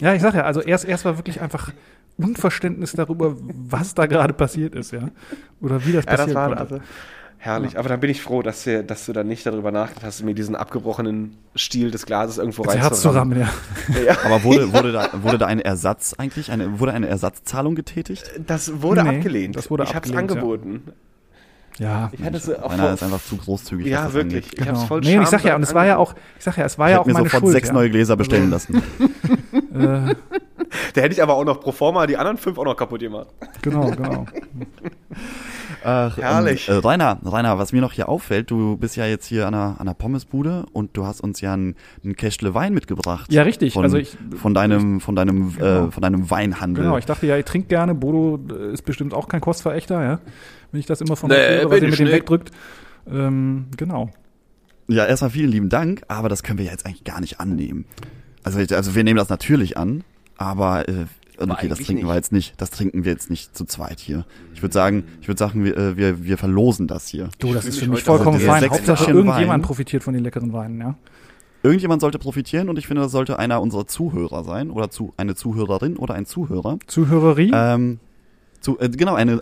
ja, ich sag ja, also erst, erst war wirklich einfach Unverständnis darüber, was [laughs] da gerade passiert ist, ja. Oder wie das Ja, das passiert war konnte. also herrlich. Aber dann bin ich froh, dass, wir, dass du dann nicht darüber nachgedacht hast, mir diesen abgebrochenen Stiel des Glases irgendwo Das Herz zu rammen, ja. Ja. Aber wurde, [laughs] wurde, da, wurde da ein Ersatz eigentlich, eine, wurde eine Ersatzzahlung getätigt? Das wurde Nee, abgelehnt. das wurde ich habe es abgelehnt, ja. angeboten. Ja. Ich hatte es auch Einer vor- ist einfach zu großzügig. Ja, was das wirklich. angeht. Ich hab's Genau. voll Nee, ich sag ja, und es war ja auch, ich sag ja, es war ja Ich auch hätte mir meine sofort Schuld. sechs ja. neue Gläser bestellen lassen. [laughs] Äh, [laughs] Da hätte ich aber auch noch pro forma die anderen fünf auch noch kaputt gemacht. genau, [laughs] genau. Ach, Herrlich. Ähm, äh, Rainer, Rainer, was mir noch hier auffällt, du bist ja jetzt hier an einer, an einer Pommesbude und du hast uns ja ein, ein Kästle Wein mitgebracht. Ja, richtig. Von, Also ich- von deinem, von deinem, Genau. äh, von deinem Weinhandel. Genau, ich dachte ja, ich trinke gerne. Bodo äh, ist bestimmt auch kein Kostverächter, ja. Wenn ich das immer von Nee, höre, was bin ihr mit dem wegdrückt. Ähm, genau. Ja, erstmal vielen lieben Dank, aber das können wir jetzt eigentlich gar nicht annehmen. Also, also wir nehmen das natürlich an, aber äh, okay, das trinken wir nicht. jetzt nicht. Das trinken wir jetzt nicht zu zweit hier. Ich würde sagen, ich würde sagen, wir, äh, wir, wir verlosen das hier. Du, das ist für mich vollkommen also fein. sechs Hauptsache irgendjemand Wein. profitiert von den leckeren Weinen, ja. Irgendjemand sollte profitieren und ich finde, das sollte einer unserer Zuhörer sein oder zu, eine Zuhörerin oder ein Zuhörer. Zuhörerie. Ähm, zu, äh, genau, eine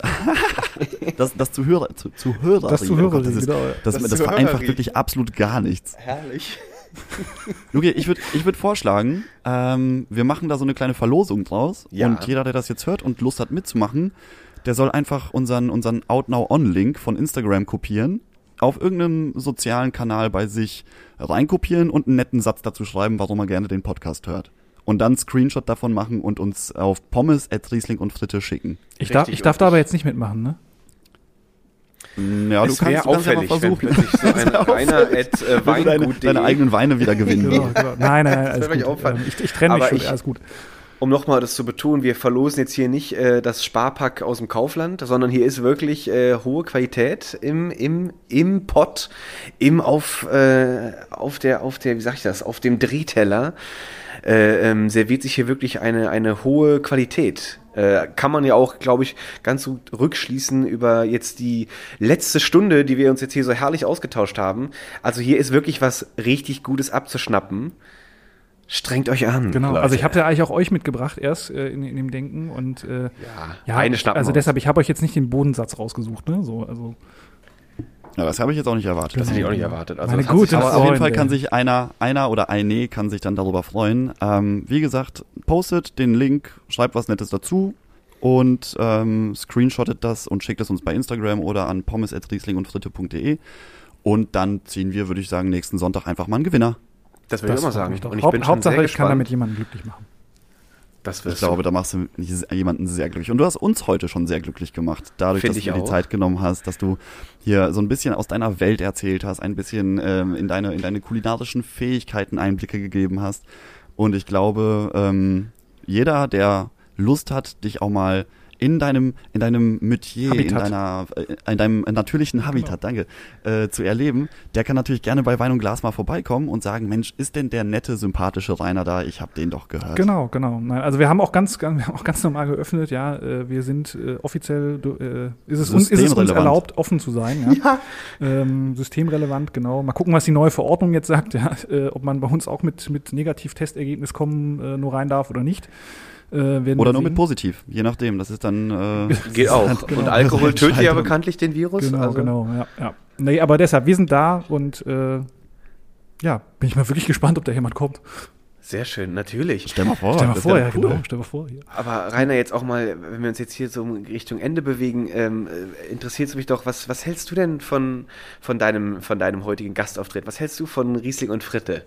[laughs] das, das Zuhörer, zu, Zuhörerin. das oh Zuhörerin, Gott, das, ist, genau. das, Das das, vereinfacht wirklich absolut gar nichts. Herrlich. Okay, ich würde ich würd vorschlagen, ähm, wir machen da so eine kleine Verlosung draus Ja. und jeder, der das jetzt hört und Lust hat mitzumachen, der soll einfach unseren, unseren Outnow-On-Link von Instagram kopieren, auf irgendeinem sozialen Kanal bei sich reinkopieren und einen netten Satz dazu schreiben, warum er gerne den Podcast hört. Und dann einen Screenshot davon machen und uns auf Pommes, Riesling und Fritte schicken. Ich darf, Richtig, ich darf da aber jetzt nicht mitmachen, ne? Mm, Ja, es wäre auffällig, wenn versuchen. plötzlich so ein Rainer at äh, du deine, eigenen Weine wieder gewinnen Genau, genau. Nein, nein, alles mich gut. Ähm, Ich, ich trenne mich Aber schon, ich- alles gut. um nochmal das zu betonen, wir verlosen jetzt hier nicht äh, das Sparpack aus dem Kaufland, sondern hier ist wirklich äh, hohe Qualität im, im, im Pott, im auf, äh, auf der, auf der, wie sag ich das, auf dem Drehteller. Äh, ähm, serviert sich hier wirklich eine, eine hohe Qualität. Äh, kann man ja auch, glaube ich, ganz gut rückschließen über jetzt die letzte Stunde, die wir uns jetzt hier so herrlich ausgetauscht haben. Also hier ist wirklich was richtig Gutes abzuschnappen. Strengt euch an. Genau, Leute. also ich habe ja eigentlich auch euch mitgebracht erst äh, in, in dem Denken und äh, ja, ja, eine schnappen also deshalb, ich habe euch jetzt nicht den Bodensatz rausgesucht, ne? So, also Ja, das habe ich jetzt auch nicht erwartet. Das hätte ich auch nicht erwartet. Also Meine hat sich gute aber auf jeden Fall kann sich einer, einer oder eine kann sich dann darüber freuen. Ähm, wie gesagt, postet den Link, schreibt was Nettes dazu und ähm, screenshottet das und schickt es uns bei Instagram oder an pommes.rieslingundfritte.de und dann ziehen wir, würde ich sagen, nächsten Sonntag einfach mal einen Gewinner. Das will ich immer sagen. doch. Und ich Haupt- bin schon Hauptsache, sehr ich kann gespannt. damit jemanden glücklich machen. Das Ich glaube, da machst du jemanden sehr glücklich. Und du hast uns heute schon sehr glücklich gemacht, dadurch, Find dass du dir die. Zeit genommen hast, dass du hier so ein bisschen aus deiner Welt erzählt hast, ein bisschen ähm, in, deine, in deine kulinarischen Fähigkeiten Einblicke gegeben hast. Und ich glaube, ähm, jeder, der Lust hat, dich auch mal in deinem, in deinem Metier, in, deiner, äh, in deinem natürlichen Habitat, danke, äh, zu erleben, der kann natürlich gerne bei Wein und Glas mal vorbeikommen und sagen, Mensch, ist denn der nette, sympathische Rainer da? Ich habe den doch gehört. Genau, genau. Nein, also wir haben auch ganz, [laughs] wir haben auch ganz normal geöffnet, ja. Äh, wir sind äh, offiziell, äh, ist, es uns, ist es uns erlaubt, offen zu sein, [laughs] ja. Ähm, systemrelevant, genau. Mal gucken, was die neue Verordnung jetzt sagt, ja. Äh, ob man bei uns auch mit, mit Negativtestergebnis kommen nur rein darf oder nicht. Äh, werden Oder wir nur mit positiv, je nachdem. Das ist dann. Äh, [laughs] Geht auch. [laughs] Genau. Und Alkohol tötet ja bekanntlich den Virus. Genau, also genau, ja, ja. Nee, aber deshalb, wir sind da und äh, ja, bin ich mal wirklich gespannt, ob da jemand kommt. Sehr schön, natürlich. stell mal vor. Stell mal vor, ja ja, cool. genau. Stell mal vor. Hier. Aber Rainer, jetzt auch mal, wenn wir uns jetzt hier so in Richtung Ende bewegen, ähm, äh, interessiert es mich doch, was, was hältst du denn von, von, deinem, von deinem heutigen Gastauftritt? Was hältst du von Riesling und Fritte?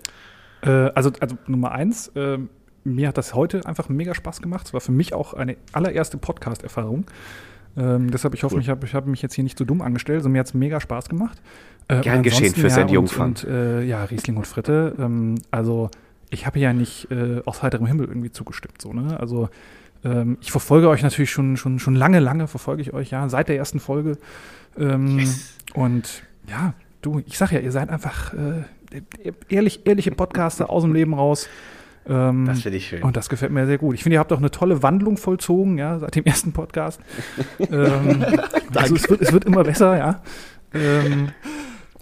Äh, also, also Nummer eins, ähm, mir hat das heute einfach mega Spaß gemacht. Es war für mich auch eine allererste Podcast-Erfahrung. Ähm, deshalb, ich hoffe, Cool. ich habe hab mich jetzt hier nicht so dumm angestellt. Also mir hat es mega Spaß gemacht. Äh, Gern geschehen für Sandy und, Jungfang. Und äh, ja, Riesling und Fritte. Ähm, also ich habe ja nicht äh, aus heiterem Himmel irgendwie zugestimmt. So, ne? Also ähm, ich verfolge euch natürlich schon, schon, schon lange, lange verfolge ich euch, ja, seit der ersten Folge. Ähm, Yes. Und ja, du, ich sag ja, ihr seid einfach äh, ehrlich, ehrliche Podcaster aus dem Leben raus. Ähm, Das finde ich schön. und das gefällt mir sehr gut. Ich finde, ihr habt auch eine tolle Wandlung vollzogen, ja, seit dem ersten Podcast. [laughs] ähm, also es wird, es wird immer besser, ja. Ähm,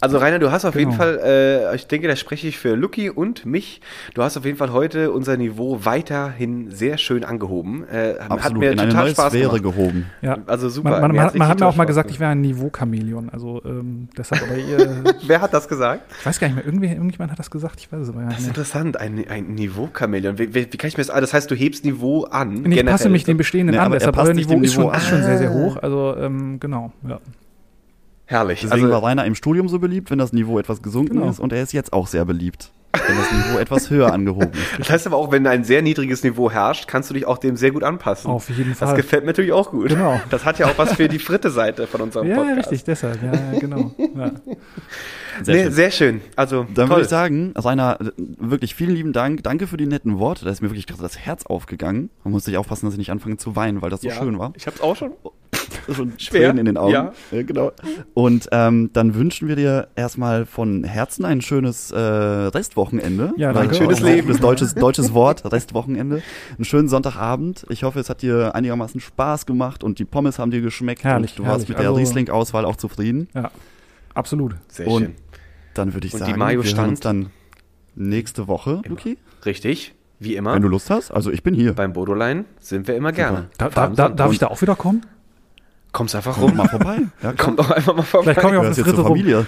Also Rainer, du hast auf jeden Genau. Fall, äh, ich denke, da spreche ich für Lucky und mich. Du hast auf jeden Fall heute unser Niveau weiterhin sehr schön angehoben. Äh, hat Absolut, mir in eine total neue Spaß Sphäre gemacht. gehoben. ja. Also super. Man, man, Mir man, hat- man hat mir auch mal gesagt, ich gemacht. wäre ein Niveau-Chamäleon. Also ähm, deshalb, [laughs] aber ihr, Wer hat das gesagt? ich weiß gar nicht mehr, irgendwie, irgendjemand hat das gesagt, ich weiß es aber ja Das ist nicht. interessant, ein, ein Niveau-Chamäleon. Wie, wie, wie kann ich mir das, ah, das heißt, du hebst Niveau an? Nee, ich passe mich dem Bestehenden Nee, an, aber deshalb passt euer Niveau dem ist schon, Niveau ist schon sehr, sehr an. hoch. Also ähm, genau, ja. Herrlich. Deswegen war Also, Rainer im Studium so beliebt, wenn das Niveau etwas gesunken Genau. ist. Und er ist jetzt auch sehr beliebt, wenn das Niveau etwas höher angehoben ist. das heißt aber auch, wenn ein sehr niedriges Niveau herrscht, kannst du dich auch dem sehr gut anpassen. Auf jeden Das Fall. gefällt mir natürlich auch gut. Genau. Das hat ja auch was für die fritte Seite von unserem Ja, Podcast. richtig, deshalb, ja, ja genau. Ja. [laughs] Sehr nee, schön. sehr schön. Also, Dann toll. würde ich sagen, Rainer, wirklich vielen lieben Dank. Danke für die netten Worte. Da ist mir wirklich gerade das Herz aufgegangen. Man muss sich aufpassen, dass ich nicht anfange zu weinen, weil das so ja, schön war. Ich hab's auch schon. [laughs] Schon Schwer. Tränen in den Augen. Ja. genau. Und ähm, dann wünschen wir dir erstmal von Herzen ein schönes äh, Restwochenende. Ja, danke. Schönes auch Leben. Das deutsches, deutsches Wort, Restwochenende. Einen schönen Sonntagabend. Ich hoffe, es hat dir einigermaßen Spaß gemacht und die Pommes haben dir geschmeckt. Herrlich, und du warst herrlich. mit der Also- Riesling-Auswahl auch zufrieden. ja, absolut. Sehr Und schön. Dann würde ich Und die sagen, Mayo wir hören uns stand? dann nächste Woche, Luki. Richtig. Wie immer. Wenn du Lust hast. Also ich bin hier. beim Bodolein sind wir immer gerne. Da, da, da, darf ich da auch wieder kommen? Kommst einfach Komm rum. mal vorbei. Ja, [laughs] Komm doch einfach mal vorbei. Vielleicht komme ich gehörst jetzt zur Fritte rum.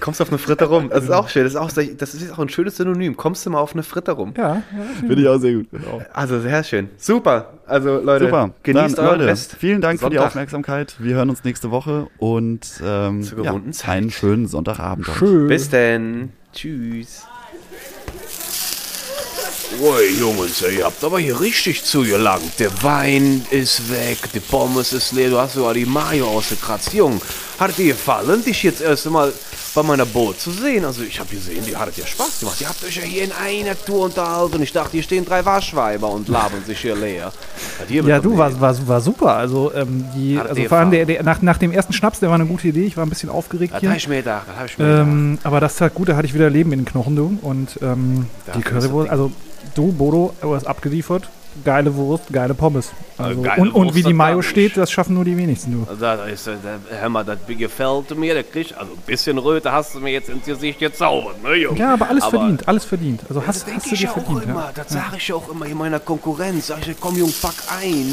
Kommst auf eine Fritte rum. Das ist auch schön. Das ist auch, das ist auch ein schönes Synonym. Kommst du mal auf eine Fritte rum. Ja, ja, Finde ich auch sehr gut. Genau. Also sehr schön. Super. Also Leute, Super. genießt Dann, euren Leute, Rest. vielen Dank für die Sonntag. Aufmerksamkeit. Wir hören uns nächste Woche und ähm, Zur ja, Zeit. einen schönen Sonntagabend. schön. Bis denn. Tschüss. Ui, Jungs, ihr habt aber hier richtig zugelangt. Der Wein ist weg, die Pommes ist leer, du hast sogar die Mayo ausgekratzt. Jung, Hat dir gefallen, dich jetzt erst einmal bei meiner Boot zu sehen? Also ich habe gesehen, die hat ja Spaß gemacht. Ihr habt euch ja hier in einer Tour unterhalten ich dachte, hier stehen drei Waschweiber und labern sich hier leer. Ja, du, war, war, war super. Also, ähm, die, also vor allem der, der, nach, nach dem ersten Schnaps, der war eine gute Idee. Ich war ein bisschen aufgeregt Das hier. habe ich mir gedacht, das habe ich mir gedacht. Ähm, aber das tat gut, da hatte ich wieder Leben in den Knochen, du. Und ähm, die Currywurst, also du, Bodo, du hast abgeliefert. Geile Wurst, geile Pommes. Also, geile und, und wie die das Mayo steht, das schaffen nur die wenigsten, du. Das ist, äh, der- hör mal, das gefällt mir, der kriegt, also ein bisschen Röte hast du mir jetzt ins Gesicht gezaubert, ne, Junge? Ja, aber alles verdient, alles verdient. Also Das hast, denke hast du dir ja verdient. immer, Ja. das sage ich auch immer in meiner Konkurrenz. Sag ich, komm Jung, pack ein,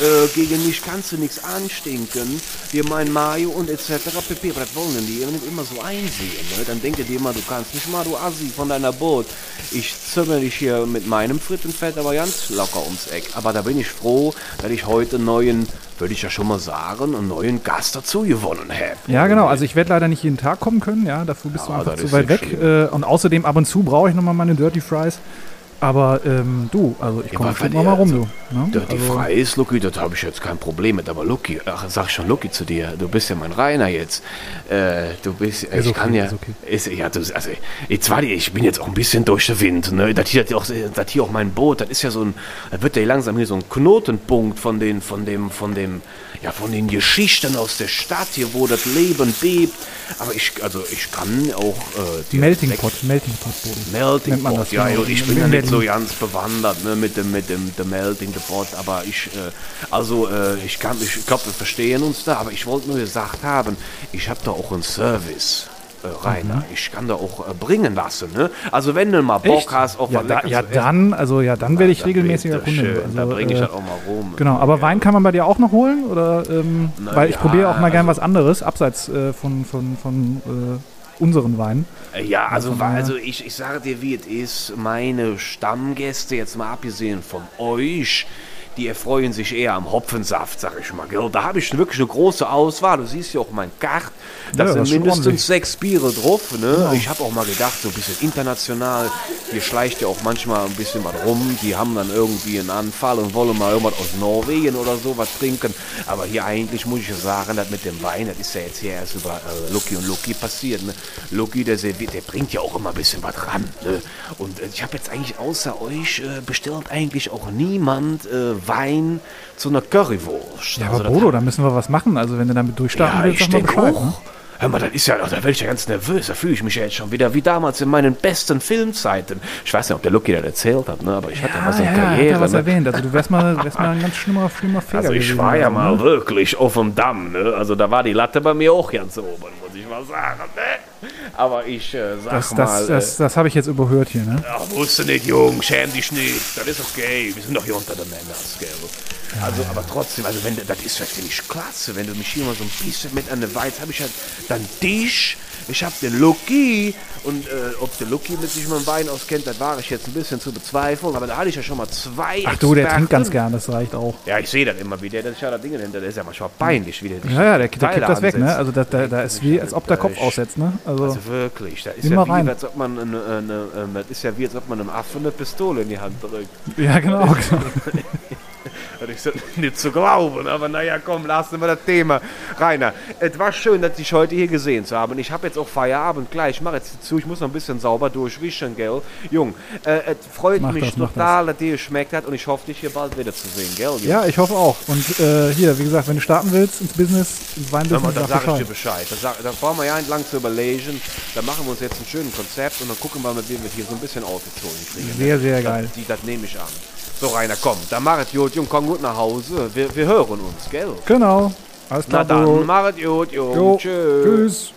äh, gegen mich kannst du nichts anstinken. Wir meinen Mayo und etc. pp. Aber das wollen die immer so einsehen. Ne? Dann denke dir mal, du kannst nicht mal, du Assi von deiner Boot. Ich zümmel dich hier mit meinem Frittenfett aber ganz locker ums Eck. Aber da bin ich froh, dass ich heute einen neuen, würde ich ja schon mal sagen, einen neuen Gast dazu gewonnen habe. Ja, genau. Also ich werde leider nicht jeden Tag kommen können, ja. Dafür bist du Ja, einfach das zu weit weg. Äh, und außerdem ab und zu brauche ich nochmal meine Dirty Fries. Aber ähm, du, also ich komme noch mal rum, du. Ne? Die also, frei ist, Lucky, das habe ich jetzt kein Problem mit. Aber Lucky, ach, sag schon Lucky zu dir, du bist ja mein Rainer jetzt. Äh, du bist, ich okay, kann ja, ist okay. ist, ja, du, also, ich, zwar, ich bin jetzt auch ein bisschen durch den Wind, ne? Das hier, auch, das hier auch mein Boot, das ist ja so ein, da wird ja langsam hier so ein Knotenpunkt von den, von dem, von dem, ja, von den Geschichten aus der Stadt hier, wo das Leben bebt. Aber ich, also, ich kann auch, äh, die Melting Pot, Melting Pot, Bodo. Melting Pot, das, ja, genau. ich bin ja nicht so ganz bewandert ne, mit dem, mit dem, dem Melting Pot, aber ich, äh, also äh, ich kann, ich glaube, wir verstehen uns da, aber ich wollte nur gesagt haben, ich habe da auch einen Service. Äh, Rainer, Mhm. ich kann da auch äh, bringen lassen, ne? Also wenn du mal Bock hast, auch ja, da, ja dann, also ja, dann werde ich dann regelmäßiger Kunde. schön, Also, da bringe ich äh, das auch mal rum. Genau, aber Wein kann man bei dir auch noch holen? Oder, ähm, Na weil ich ja, probiere auch mal gern also- was anderes, abseits äh, von, von, von äh, unseren Weinen. Ja, also, daher- also ich, ich sage dir, wie es ist. Meine Stammgäste, jetzt mal abgesehen von euch, die erfreuen sich eher am Hopfensaft, sag ich mal. Gell? Da habe ich wirklich eine große Auswahl. Du siehst ja auch mein Kart. Da Ja, sind mindestens sechs Biere drauf. Ne? Ich habe auch mal gedacht, so ein bisschen international. Hier schleicht ja auch manchmal ein bisschen was rum. Die haben dann irgendwie einen Anfall und wollen mal irgendwas aus Norwegen oder so was trinken. Aber hier eigentlich muss ich ja sagen, das mit dem Wein, das ist ja jetzt hier erst über äh, Lucky und Lucky passiert. Ne? Lucky, der, der bringt ja auch immer ein bisschen was ran. Ne? Und äh, ich habe jetzt eigentlich außer euch äh, bestellt eigentlich auch niemand äh, Wein zu einer Currywurst. Ja, Also aber das Bodo, da müssen wir was machen. Also wenn du damit durchstarten ja, willst, ich sag mal Bescheid. ne? Hör mal, das ist ja, da werde ich ja ganz nervös. Da fühle ich mich ja jetzt schon wieder wie damals in meinen besten Filmzeiten. Ich weiß nicht, ob der Lucky das erzählt hat, ne? aber ich hatte mal so Ja, eine ja, hat Karriere. er was ne? erwähnt. Also du wärst mal, wärst mal ein ganz schlimmer, schlimmer Fehler Also ich gewesen. war ja Also, mal ne? wirklich auf dem Damm, ne? Also da war die Latte bei mir auch ganz oben, muss ich mal sagen, ne? Aber ich äh, sag Das, mal, das, das, das habe ich jetzt überhört hier, ne? äh, ach, wusste nicht, Jung, schäm dich nicht, das ist okay, wir sind doch hier unter den Männern, gell? Also, aber trotzdem, also wenn du- das ist, das finde ich klasse, wenn du mich hier mal so ein bisschen mit an der Weiz, habe ich halt dann dich, ich habe den Lucky und äh, ob der Lucky mit sich mit dem Wein auskennt, das war ich jetzt ein bisschen zu bezweifeln, aber da hatte ich ja schon mal zwei Ach du, der Experten. trinkt ganz gern, das reicht auch. Ja, ich sehe das immer wieder. Das ist ja das Ding dahinter. Das ist ja manchmal peinlich, wie der Ja, ja, der, der kippt das weg, ne? Also da, da, da ist wie, als ob der Kopf aussetzt, ne? Also, Also wirklich, da ist ja wie, rein. als ob man eine, eine, ähm, das ist ja wie, als ob man einem Affen eine Pistole in die Hand drückt. ja, genau. [laughs] genau. [laughs] Das ist [laughs] nicht zu glauben, aber naja, komm, lassen wir das Thema. Rainer, es war schön, dass dich heute hier gesehen zu haben. Ich habe jetzt auch Feierabend gleich. Ich mache jetzt zu, ich muss noch ein bisschen sauber durchwischen, gell? Jung, äh, es freut Mach mich das, total, dass dir geschmeckt hat und ich hoffe, dich hier bald wiederzusehen, gell? Jung? Ja, ich hoffe auch. Und äh, hier, wie gesagt, wenn du starten willst ins Business, ins Weinbusiness, da sag sage ich dir Bescheid. Da, brauchen wir ja entlang zu überlegen. Da machen wir uns jetzt ein schönes Konzept und dann gucken wir mal, wie wir hier so ein bisschen aufgezogen kriegen. Sehr, sehr geil. Das, die, das nehme ich an. So, Rainer, komm, dann mach es gut, Jung, komm gut nach Hause. Wir, wir hören uns, gell? Genau. Alles Na klar, Bodo. dann, mach es gut, Jung. Jo, Tschüss. Tschüss.